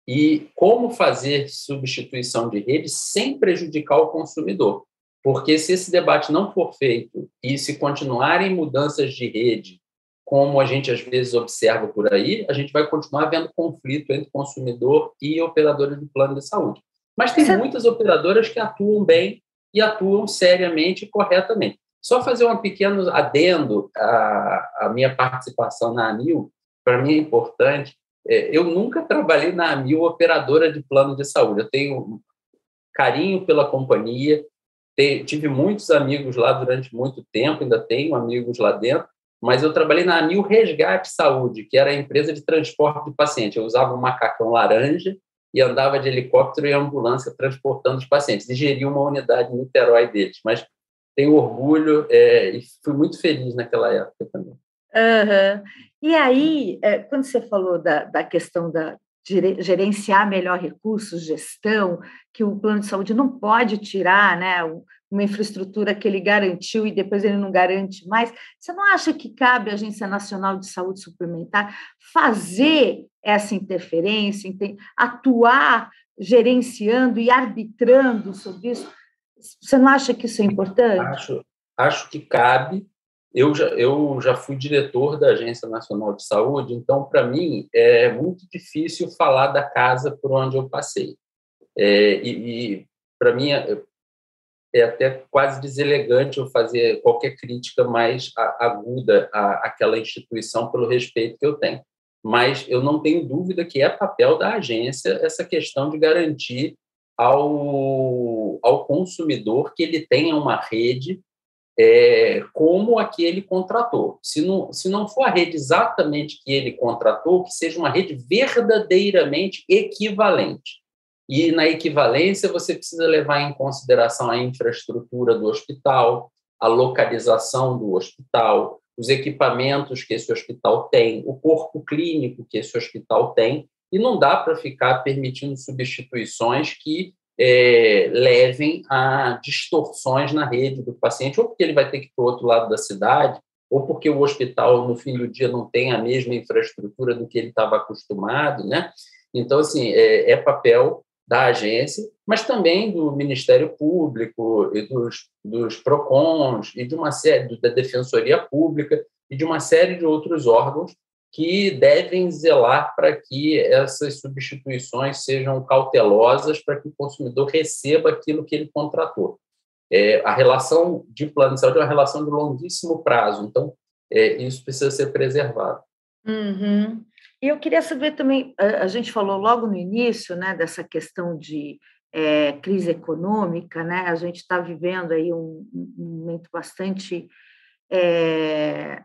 e como fazer substituição de rede sem prejudicar o consumidor. Porque se esse debate não for feito e se continuarem mudanças de rede, como a gente às vezes observa por aí, a gente vai continuar vendo conflito entre consumidor e operadora de plano de saúde. Mas tem muitas operadoras que atuam bem e atuam seriamente e corretamente. Só fazer um pequeno adendo à, à minha participação na ANIL, para mim é importante, é, eu nunca trabalhei na Amil operadora de plano de saúde. Eu tenho carinho pela companhia, tive muitos amigos lá durante muito tempo, ainda tenho amigos lá dentro, mas eu trabalhei na Amil Resgate Saúde, que era a empresa de transporte de paciente. Eu usava um macacão laranja e andava de helicóptero e ambulância transportando os pacientes, e geria uma unidade em Niterói deles. Mas tenho orgulho é, e fui muito feliz naquela época também. Uhum. E aí, é, quando você falou da, da questão da gerenciar melhor recursos, gestão, que o plano de saúde não pode tirar, né, uma infraestrutura que ele garantiu e depois ele não garante mais. Você não acha que cabe à Agência Nacional de Saúde Suplementar fazer essa interferência, atuar gerenciando e arbitrando sobre isso? Você não acha que isso é importante? Acho, acho que cabe. Eu já, eu já fui diretor da Agência Nacional de Saúde, então, para mim, é muito difícil falar da casa por onde eu passei. É, e, e para mim, é até quase deselegante eu fazer qualquer crítica mais aguda àquela instituição pelo respeito que eu tenho. Mas eu não tenho dúvida que é papel da agência essa questão de garantir ao, ao consumidor que ele tenha uma rede é, como a que ele contratou. Se não, se não for a rede exatamente que ele contratou, que seja uma rede verdadeiramente equivalente. E na equivalência, você precisa levar em consideração a infraestrutura do hospital, a localização do hospital, os equipamentos que esse hospital tem, o corpo clínico que esse hospital tem, e não dá para ficar permitindo substituições que é, levem a distorções na rede do paciente, ou porque ele vai ter que ir para o outro lado da cidade, ou porque o hospital, no fim do dia, não tem a mesma infraestrutura do que ele estava acostumado, né? Então, assim, é, é papel da agência, mas também do Ministério Público e dos, dos PROCONs e de uma série da Defensoria Pública e de uma série de outros órgãos que devem zelar para que essas substituições sejam cautelosas para que o consumidor receba aquilo que ele contratou. É, a relação de plano de saúde é uma relação de longuíssimo prazo, então é, isso precisa ser preservado. Uhum. E eu queria saber também, a, gente falou logo no início, né, dessa questão de é, crise econômica, né? A gente está vivendo aí um, um, momento bastante é,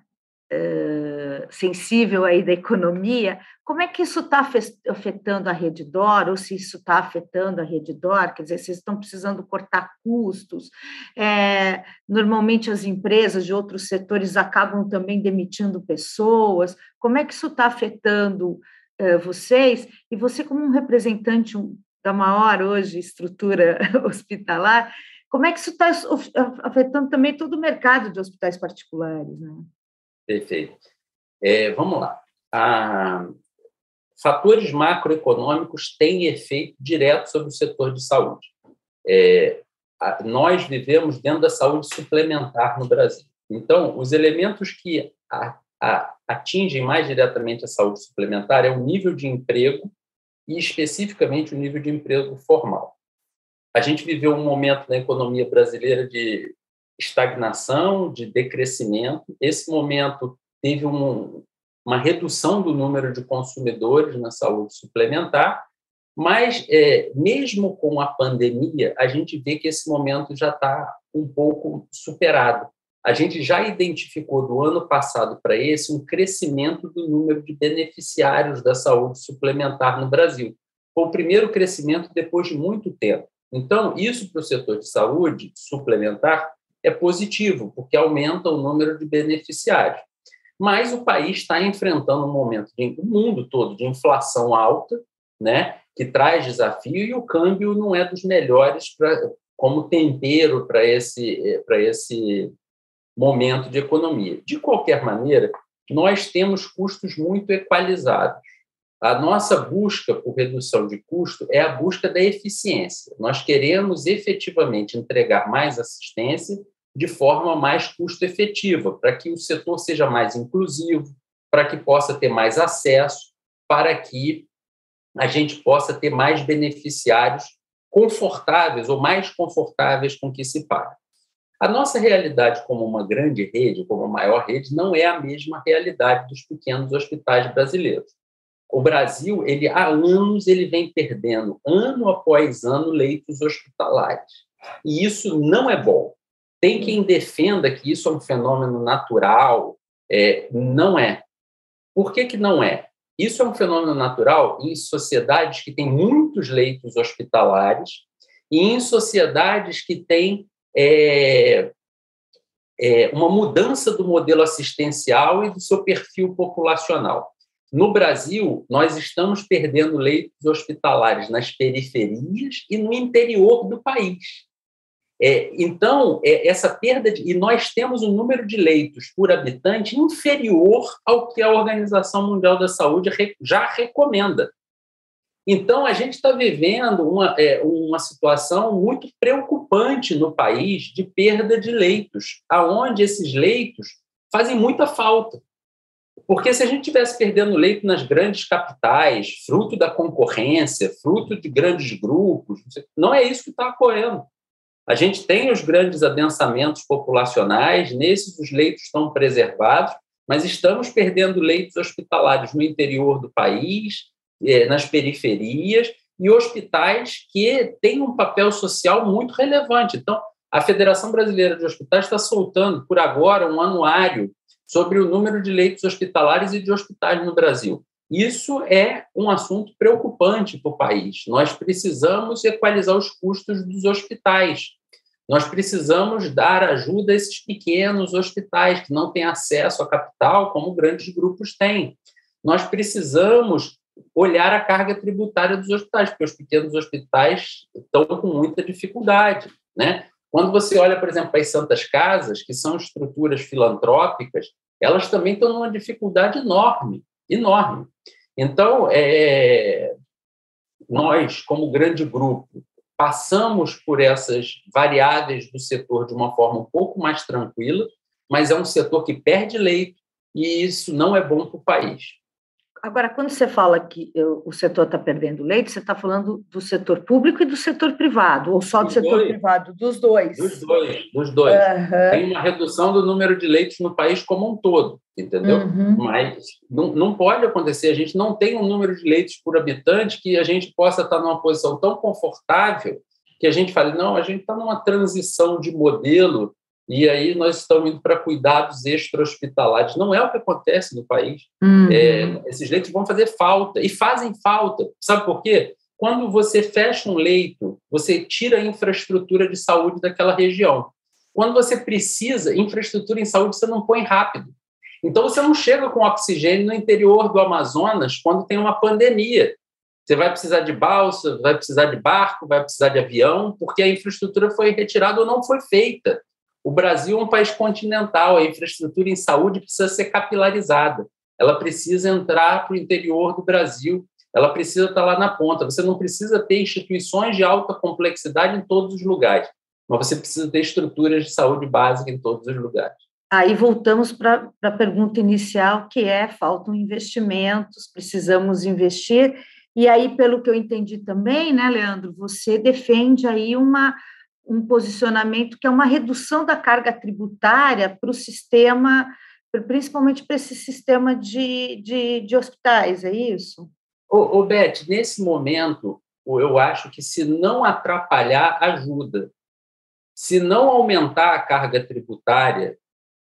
sensível aí da economia, como é que isso está afetando a rede DOR, ou se isso está afetando a rede DOR, quer dizer, vocês estão precisando cortar custos, é, normalmente as empresas de outros setores acabam também demitindo pessoas, como é que isso está afetando vocês? E você, como um representante da maior hoje estrutura hospitalar, como é que isso está afetando também todo o mercado de hospitais particulares, né? Perfeito. É, vamos lá. A, fatores macroeconômicos têm efeito direto sobre o setor de saúde. É, a, nós vivemos dentro da saúde suplementar no Brasil. Então, os elementos que a, atingem mais diretamente a saúde suplementar é o nível de emprego e, especificamente, o nível de emprego formal. A gente viveu um momento na economia brasileira de estagnação, de decrescimento. Esse momento teve um, uma redução do número de consumidores na saúde suplementar, mas, é, mesmo com a pandemia, a gente vê que esse momento já está um pouco superado. A gente já identificou do ano passado para esse um crescimento do número de beneficiários da saúde suplementar no Brasil. Foi o primeiro crescimento depois de muito tempo. Então, isso para o setor de saúde suplementar é positivo, porque aumenta o número de beneficiários. Mas o país está enfrentando um momento, de, o mundo todo, de inflação alta, né, que traz desafio, e o câmbio não é dos melhores pra, como tempero para esse, esse momento de economia. De qualquer maneira, nós temos custos muito equalizados. A nossa busca por redução de custo é a busca da eficiência. Nós queremos efetivamente entregar mais assistência de forma mais custo-efetiva, para que o setor seja mais inclusivo, para que possa ter mais acesso, para que a gente possa ter mais beneficiários confortáveis ou mais confortáveis com que se paga. A nossa realidade como uma grande rede, como a maior rede, não é a mesma realidade dos pequenos hospitais brasileiros. O Brasil, ele há anos ele vem perdendo ano após ano leitos hospitalares. E isso não é bom. Tem quem defenda que isso é um fenômeno natural. É, não é. Por que, que não é? Isso é um fenômeno natural em sociedades que têm muitos leitos hospitalares e em sociedades que têm é, é, uma mudança do modelo assistencial e do seu perfil populacional. No Brasil, nós estamos perdendo leitos hospitalares nas periferias e no interior do país. É, então, é, essa perda de, e nós temos um número de leitos por habitante inferior ao que a Organização Mundial da Saúde re, já recomenda. Então, a gente está vivendo uma, é, uma situação muito preocupante no país de perda de leitos, aonde esses leitos fazem muita falta. Porque se a gente tivesse perdendo leito nas grandes capitais, fruto da concorrência, fruto de grandes grupos, não é isso que está ocorrendo. A gente tem os grandes adensamentos populacionais, nesses os leitos estão preservados, mas estamos perdendo leitos hospitalares no interior do país, eh, nas periferias, e hospitais que têm um papel social muito relevante. Então, a Federação Brasileira de Hospitais está soltando, por agora, um anuário sobre o número de leitos hospitalares e de hospitais no Brasil. Isso é um assunto preocupante para o país. Nós precisamos equalizar os custos dos hospitais. Nós precisamos dar ajuda a esses pequenos hospitais que não têm acesso a capital, como grandes grupos têm. Nós precisamos olhar a carga tributária dos hospitais, porque os pequenos hospitais estão com muita dificuldade. Né? Quando você olha, por exemplo, para as Santas Casas, que são estruturas filantrópicas, elas também estão numa dificuldade enorme, enorme. Então, é, nós, como grande grupo, passamos por essas variáveis do setor de uma forma um pouco mais tranquila, mas é um setor que perde leito e isso não é bom para o país. Agora, quando você fala que o setor está perdendo leite, você está falando do setor público e do setor privado, ou só do dos setor dois. privado? Dos dois. Dos dois, dos dois. Uhum. Tem uma redução do número de leitos no país como um todo, entendeu? Uhum. Mas não, não pode acontecer, a gente não tem um número de leitos por habitante que a gente possa estar numa posição tão confortável que a gente fale, não, a gente está numa transição de modelo e aí nós estamos indo para cuidados extra-hospitalares. Não é o que acontece no país. Uhum. É, esses leitos vão fazer falta, e fazem falta. Sabe por quê? Quando você fecha um leito, você tira a infraestrutura de saúde daquela região. Quando você precisa, infraestrutura em saúde você não põe rápido. Então você não chega com oxigênio no interior do Amazonas quando tem uma pandemia. Você vai precisar de balsa, vai precisar de barco, vai precisar de avião, porque a infraestrutura foi retirada ou não foi feita. O Brasil é um país continental, a infraestrutura em saúde precisa ser capilarizada. Ela precisa entrar para o interior do Brasil, ela precisa estar lá na ponta. Você não precisa ter instituições de alta complexidade em todos os lugares, mas você precisa ter estruturas de saúde básica em todos os lugares. Aí voltamos para a pergunta inicial, que é: faltam investimentos, precisamos investir. E aí, pelo que eu entendi também, né, Leandro, você defende aí uma um posicionamento que é uma redução da carga tributária para o sistema, principalmente para esse sistema de, de, de, hospitais, é isso? Ô, ô, Beth, nesse momento, eu acho que se não atrapalhar, ajuda. Se não aumentar a carga tributária,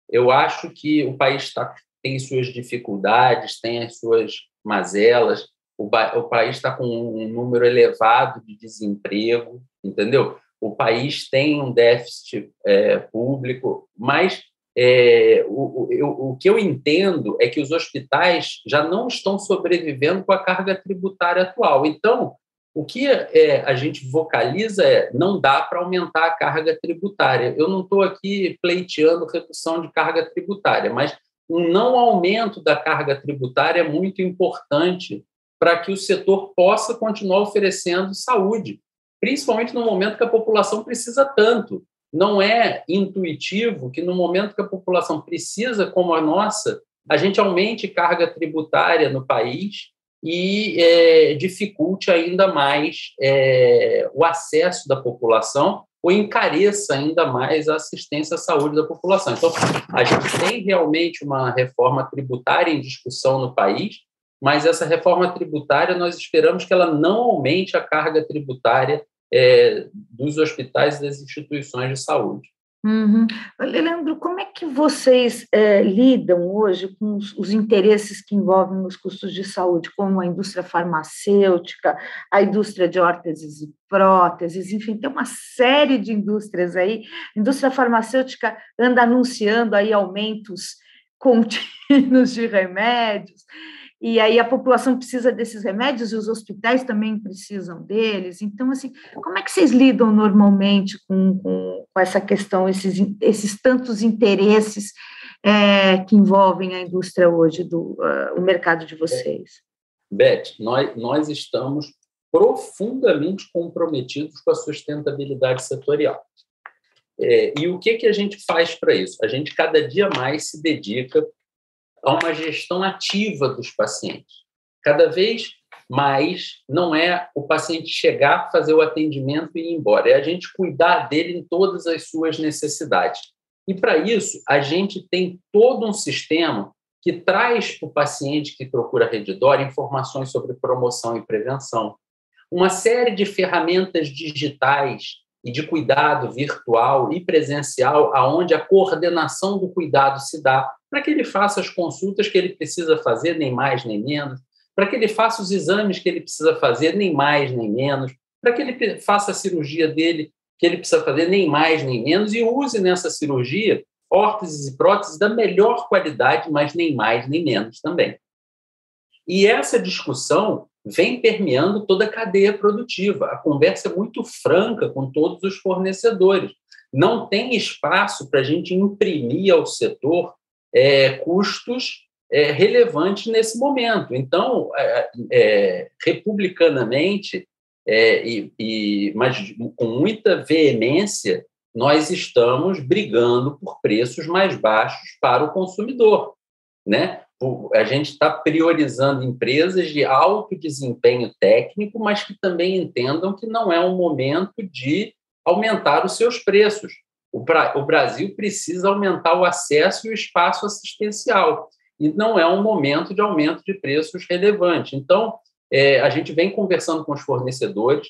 eu acho que o país tá, tem suas dificuldades, tem as suas mazelas, o, o país está com um número elevado de desemprego, entendeu? O país tem um déficit é, público, mas é, o, o, o que eu entendo é que os hospitais já não estão sobrevivendo com a carga tributária atual. Então, o que é, a gente vocaliza é não dá para aumentar a carga tributária. Eu não estou aqui pleiteando redução de carga tributária, mas um não aumento da carga tributária é muito importante para que o setor possa continuar oferecendo saúde principalmente no momento que a população precisa tanto. Não é intuitivo que no momento que a população precisa, como a nossa, a gente aumente carga tributária no país e é, dificulte ainda mais é, o acesso da população ou encareça ainda mais a assistência à saúde da população. Então, a gente tem realmente uma reforma tributária em discussão no país, mas essa reforma tributária nós esperamos que ela não aumente a carga tributária é, dos hospitais e das instituições de saúde. Uhum. Leandro, como é que vocês é, lidam hoje com os, os, interesses que envolvem os custos de saúde, como a indústria farmacêutica, a indústria de órteses e próteses, enfim, tem uma série de indústrias aí. A indústria farmacêutica anda anunciando aí aumentos contínuos de remédios e aí a população precisa desses remédios e os hospitais também precisam deles. Então, assim, como é que vocês lidam normalmente com, com, com essa questão, esses, esses tantos interesses é, que envolvem a indústria hoje, do, uh, o mercado de vocês? Beth, nós, nós estamos profundamente comprometidos com a sustentabilidade setorial. É, e o que, que a gente faz para isso? A gente cada dia mais se dedica a uma gestão ativa dos pacientes. Cada vez mais não é o paciente chegar, fazer o atendimento e ir embora, é a gente cuidar dele em todas as suas necessidades. E para isso, a gente tem todo um sistema que traz para o paciente que procura a Redditor informações sobre promoção e prevenção. Uma série de ferramentas digitais e de cuidado virtual e presencial, aonde a coordenação do cuidado se dá, para que ele faça as consultas que ele precisa fazer, nem mais nem menos, para que ele faça os exames que ele precisa fazer, nem mais nem menos, para que ele faça a cirurgia dele que ele precisa fazer, nem mais nem menos, e use nessa cirurgia órteses e próteses da melhor qualidade, mas nem mais nem menos também. E essa discussão vem permeando toda a cadeia produtiva. A conversa é muito franca com todos os fornecedores. Não tem espaço para a gente imprimir ao setor é, custos é, relevantes nesse momento. Então, é, é republicanamente, é, e, e, mas com muita veemência, nós estamos brigando por preços mais baixos para o consumidor. Né? a gente está priorizando empresas de alto desempenho técnico, mas que também entendam que não é um momento de aumentar os seus preços. O, o Brasil precisa aumentar o acesso e o espaço assistencial, e não é um momento de aumento de preços relevante. Então, é, a gente vem conversando com os fornecedores,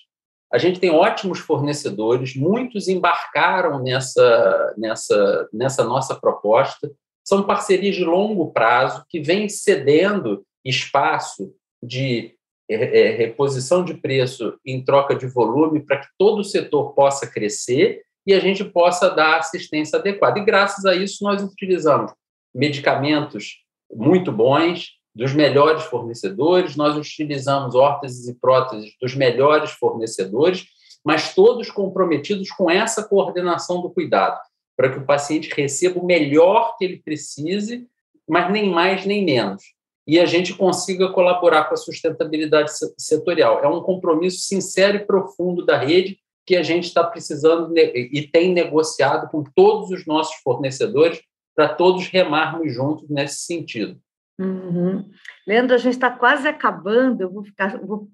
a gente tem ótimos fornecedores, muitos embarcaram nessa, nessa, nessa nossa proposta. São parcerias de longo prazo que vêm cedendo espaço de é, é, reposição de preço em troca de volume para que todo o setor possa crescer e a gente possa dar assistência adequada. E graças a isso nós utilizamos medicamentos muito bons, dos melhores fornecedores, nós utilizamos órteses e próteses dos melhores fornecedores, mas todos comprometidos com essa coordenação do cuidado para que o paciente receba o melhor que ele precise, mas nem mais nem menos. E a gente consiga colaborar com a sustentabilidade setorial. É um compromisso sincero e profundo da rede que a gente está precisando e tem negociado com todos os nossos fornecedores para todos remarmos juntos nesse sentido. Uhum. Leandro, a gente está quase acabando. Eu vou ficar, vou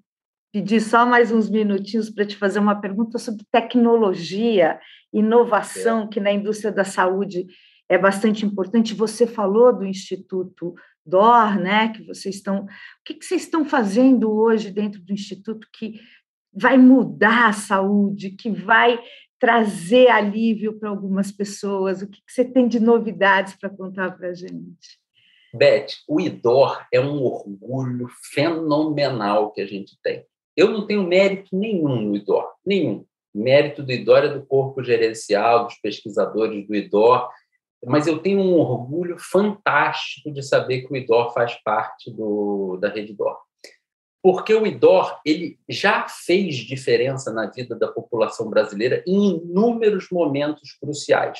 pedir só mais uns minutinhos para te fazer uma pergunta sobre tecnologia, inovação, é. que na indústria da saúde é bastante importante. Você falou do Instituto DOR, né? Que vocês estão. O que, que vocês estão fazendo hoje dentro do Instituto que vai mudar a saúde, que vai trazer alívio para algumas pessoas? O que, que você tem de novidades para contar para a gente? Beth, o IDOR é um orgulho fenomenal que a gente tem. Eu não tenho mérito nenhum no IDOR, nenhum. Mérito do IDOR é do corpo gerencial, dos pesquisadores do IDOR, mas eu tenho um orgulho fantástico de saber que o IDOR faz parte do, da rede IDOR. Porque o IDOR ele já fez diferença na vida da população brasileira em inúmeros momentos cruciais.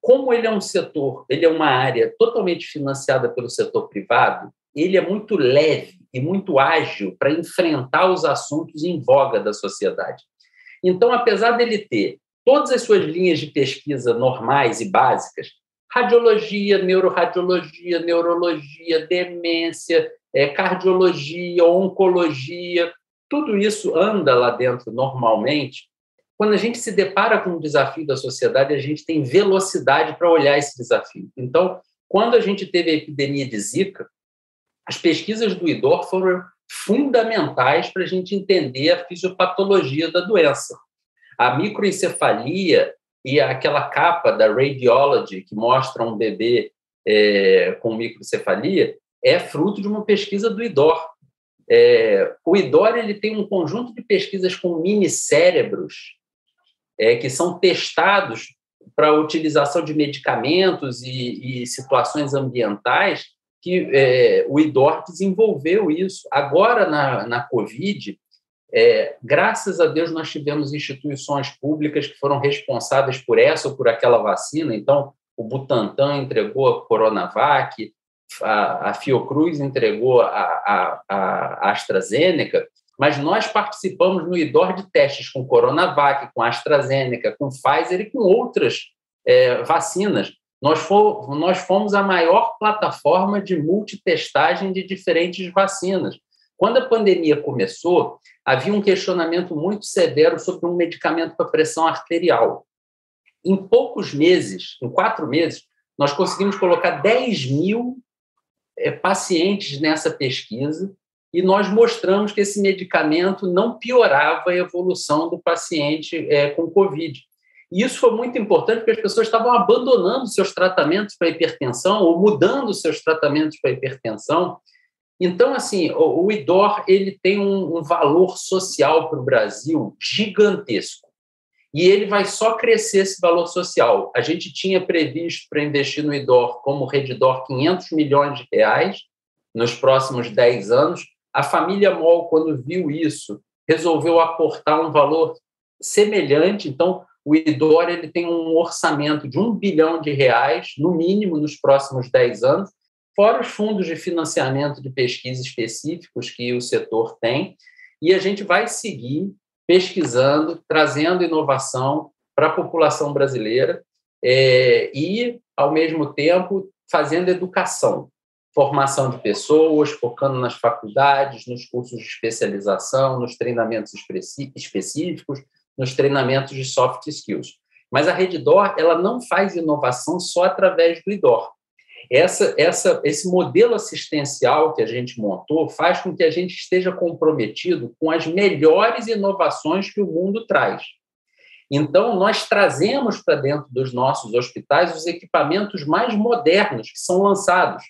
Como ele é um setor, ele é uma área totalmente financiada pelo setor privado, ele é muito leve e muito ágil para enfrentar os assuntos em voga da sociedade. Então, apesar dele ter todas as suas linhas de pesquisa normais e básicas, radiologia, neuroradiologia, neurologia, demência, é, cardiologia, oncologia, tudo isso anda lá dentro normalmente. Quando a gente se depara com um desafio da sociedade, a gente tem velocidade para olhar esse desafio. Então, quando a gente teve a epidemia de Zika, as pesquisas do IDOR foram fundamentais para a gente entender a fisiopatologia da doença. A microencefalia e aquela capa da Radiology, que mostra um bebê é, com microcefalia, é fruto de uma pesquisa do IDOR. É, o IDOR ele tem um conjunto de pesquisas com minicérebros é, que são testados para utilização de medicamentos e, e situações ambientais que é, o IDOR desenvolveu isso. Agora, na, na Covid, é, graças a Deus, nós tivemos instituições públicas que foram responsáveis por essa ou por aquela vacina. Então, o Butantan entregou a Coronavac, a, a Fiocruz entregou a, a, a AstraZeneca, mas nós participamos no IDOR de testes com Coronavac, com AstraZeneca, com Pfizer e com outras é, vacinas. Nós, for, nós fomos a maior plataforma de multitestagem de diferentes vacinas. Quando a pandemia começou, havia um questionamento muito severo sobre um medicamento para pressão arterial. Em poucos meses, em quatro meses, nós conseguimos colocar 10 mil é, pacientes nessa pesquisa e nós mostramos que esse medicamento não piorava a evolução do paciente é, com Covid. E isso foi muito importante porque as pessoas estavam abandonando seus tratamentos para hipertensão ou mudando seus tratamentos para hipertensão. Então, assim, o, o IDOR ele tem um, um valor social para o Brasil gigantesco. E ele vai só crescer esse valor social. A gente tinha previsto para investir no IDOR como Redidor 500 milhões de reais nos próximos 10 anos. A família MOL, quando viu isso, resolveu aportar um valor semelhante. Então, o IDOR ele tem um orçamento de um bilhão de reais, no mínimo, nos próximos 10 anos, fora os fundos de financiamento de pesquisa específicos que o setor tem, e a gente vai seguir pesquisando, trazendo inovação para a população brasileira é, e, ao mesmo tempo, fazendo educação, formação de pessoas, focando nas faculdades, nos cursos de especialização, nos treinamentos específicos, nos treinamentos de soft skills. Mas a Reddor ela não faz inovação só através do IDOR. Essa, essa, esse modelo assistencial que a gente montou faz com que a gente esteja comprometido com as melhores inovações que o mundo traz. Então, nós trazemos para dentro dos nossos hospitais os equipamentos mais modernos que são lançados,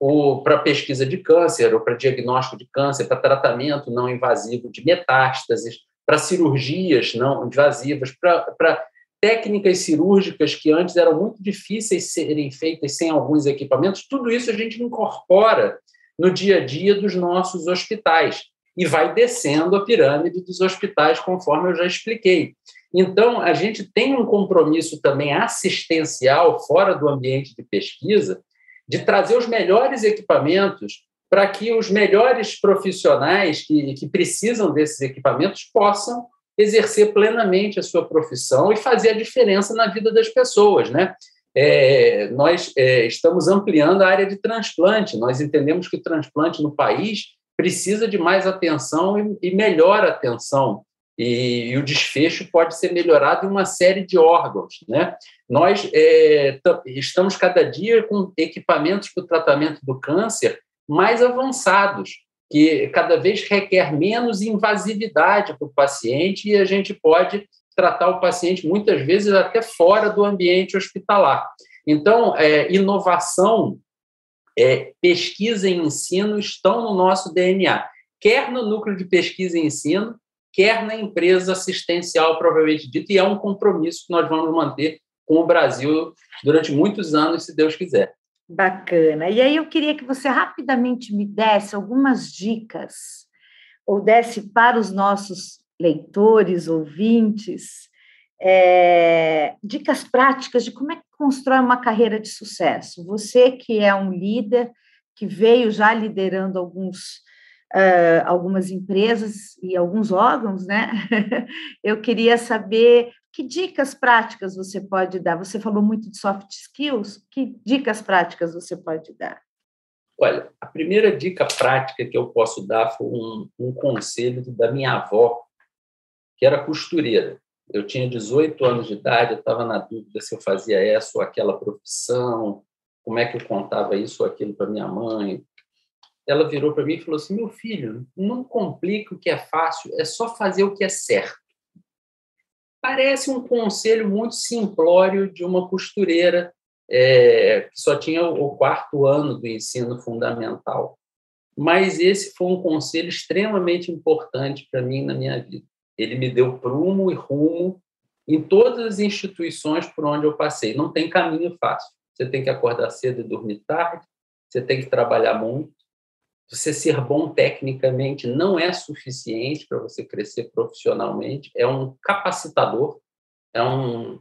ou para pesquisa de câncer, ou para diagnóstico de câncer, para tratamento não invasivo de metástases, para cirurgias não invasivas, para técnicas cirúrgicas que antes eram muito difíceis serem feitas sem alguns equipamentos, tudo isso a gente incorpora no dia a dia dos nossos hospitais e vai descendo a pirâmide dos hospitais, conforme eu já expliquei. Então, a gente tem um compromisso também assistencial, fora do ambiente de pesquisa, de trazer os melhores equipamentos para que os melhores profissionais que, que precisam desses equipamentos possam exercer plenamente a sua profissão e fazer a diferença na vida das pessoas, né? É, nós é, estamos ampliando a área de transplante. Nós entendemos que o transplante no país precisa de mais atenção e, e melhor atenção. E, e, o desfecho pode ser melhorado em uma série de órgãos. Né? Nós é, estamos cada dia com equipamentos para o tratamento do câncer mais avançados, que cada vez requer menos invasividade para o paciente e a gente pode tratar o paciente muitas vezes até fora do ambiente hospitalar. Então, é, inovação, é, pesquisa e ensino estão no nosso DNA, quer no núcleo de pesquisa e ensino, quer na empresa assistencial, provavelmente dito, e é um compromisso que nós vamos manter com o Brasil durante muitos anos, se Deus quiser. Bacana. E aí eu queria que você rapidamente me desse algumas dicas, ou desse para os nossos leitores, ouvintes, é, dicas práticas de como é que constrói uma carreira de sucesso. Você que é um líder, que veio já liderando alguns, uh, algumas empresas e alguns órgãos, né? eu queria saber que dicas práticas você pode dar? Você falou muito de soft skills, que dicas práticas você pode dar? Olha, a primeira dica prática que eu posso dar foi um, um conselho da minha avó, que era costureira. Eu tinha 18 anos de idade, estava na dúvida se eu fazia essa ou aquela profissão, como é que eu contava isso ou aquilo para minha mãe. Ela virou para mim e falou assim: meu filho, não complique o que é fácil, é só fazer o que é certo. Parece um conselho muito simplório de uma costureira é, que só tinha o quarto ano do ensino fundamental. Mas esse foi um conselho extremamente importante para mim na minha vida. Ele me deu prumo e rumo em todas as instituições por onde eu passei. Não tem caminho fácil. Você tem que acordar cedo e dormir tarde, você tem que trabalhar muito. Você ser bom tecnicamente não é suficiente para você crescer profissionalmente, é um capacitador, é, um,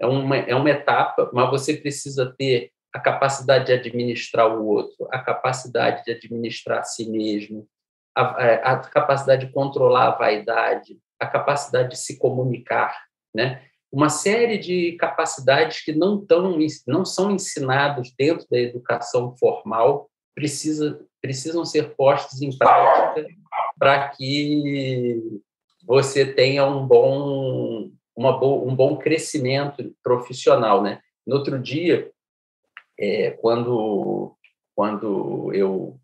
é, uma, é uma etapa, mas você precisa ter a capacidade de administrar o outro, a capacidade de administrar a si mesmo, a, a, capacidade de controlar a vaidade, a capacidade de se comunicar, né? Uma série de capacidades que não, tão, não são ensinadas dentro da educação formal precisa, precisam ser postas em prática para que você tenha um bom, uma bo, um bom crescimento profissional, né? No outro dia, é, quando, quando eu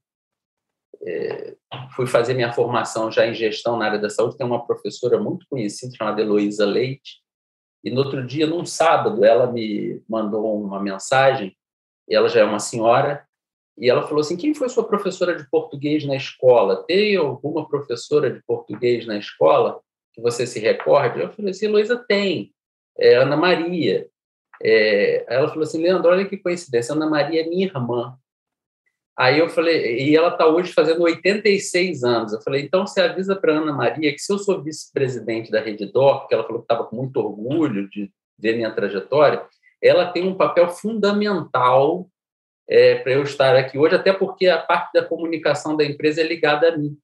é, fui fazer minha formação já em gestão na área da saúde, tem uma professora muito conhecida chamada Heloísa Leite, e no outro dia, num sábado, ela me mandou uma mensagem, ela já é uma senhora, e ela falou assim: quem foi sua professora de português na escola? Tem alguma professora de português na escola que você se recorde? Eu falei assim: Heloísa, tem. É Ana Maria. É, ela falou assim, Leandro, olha que coincidência, Ana Maria é minha irmã. Aí eu falei, e ela está hoje fazendo 86 anos. Eu falei, então você avisa para Ana Maria que se eu sou vice-presidente da Redditor, porque ela falou que estava com muito orgulho de ver minha trajetória, ela tem um papel fundamental é, para eu estar aqui hoje, até porque a parte da comunicação da empresa é ligada a mim.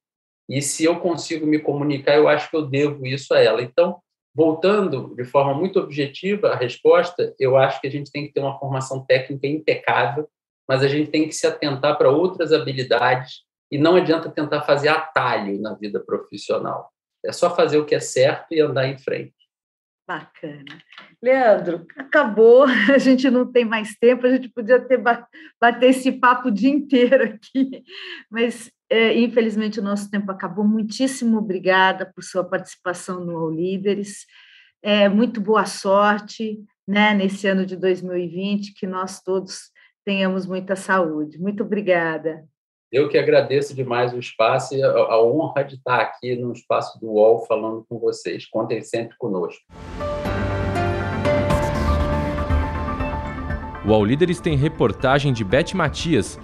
E se eu consigo me comunicar, eu acho que eu devo isso a ela. Então, Voltando de forma muito objetiva à resposta, eu acho que a gente tem que ter uma formação técnica impecável, mas a gente tem que se atentar para outras habilidades e não adianta tentar fazer atalho na vida profissional. É só fazer o que é certo e andar em frente. Bacana. Leandro, acabou, a gente não tem mais tempo, a gente podia ter bater esse papo o dia inteiro aqui, mas é, infelizmente, o nosso tempo acabou. Muitíssimo obrigada por sua participação no All Líderes. É, muito boa sorte né, nesse ano de 2020, que nós todos tenhamos muita saúde. Muito obrigada. Eu que agradeço demais o espaço e a honra de estar aqui no espaço do UOL falando com vocês. Contem sempre conosco. O All Líderes tem reportagem de Beth Matias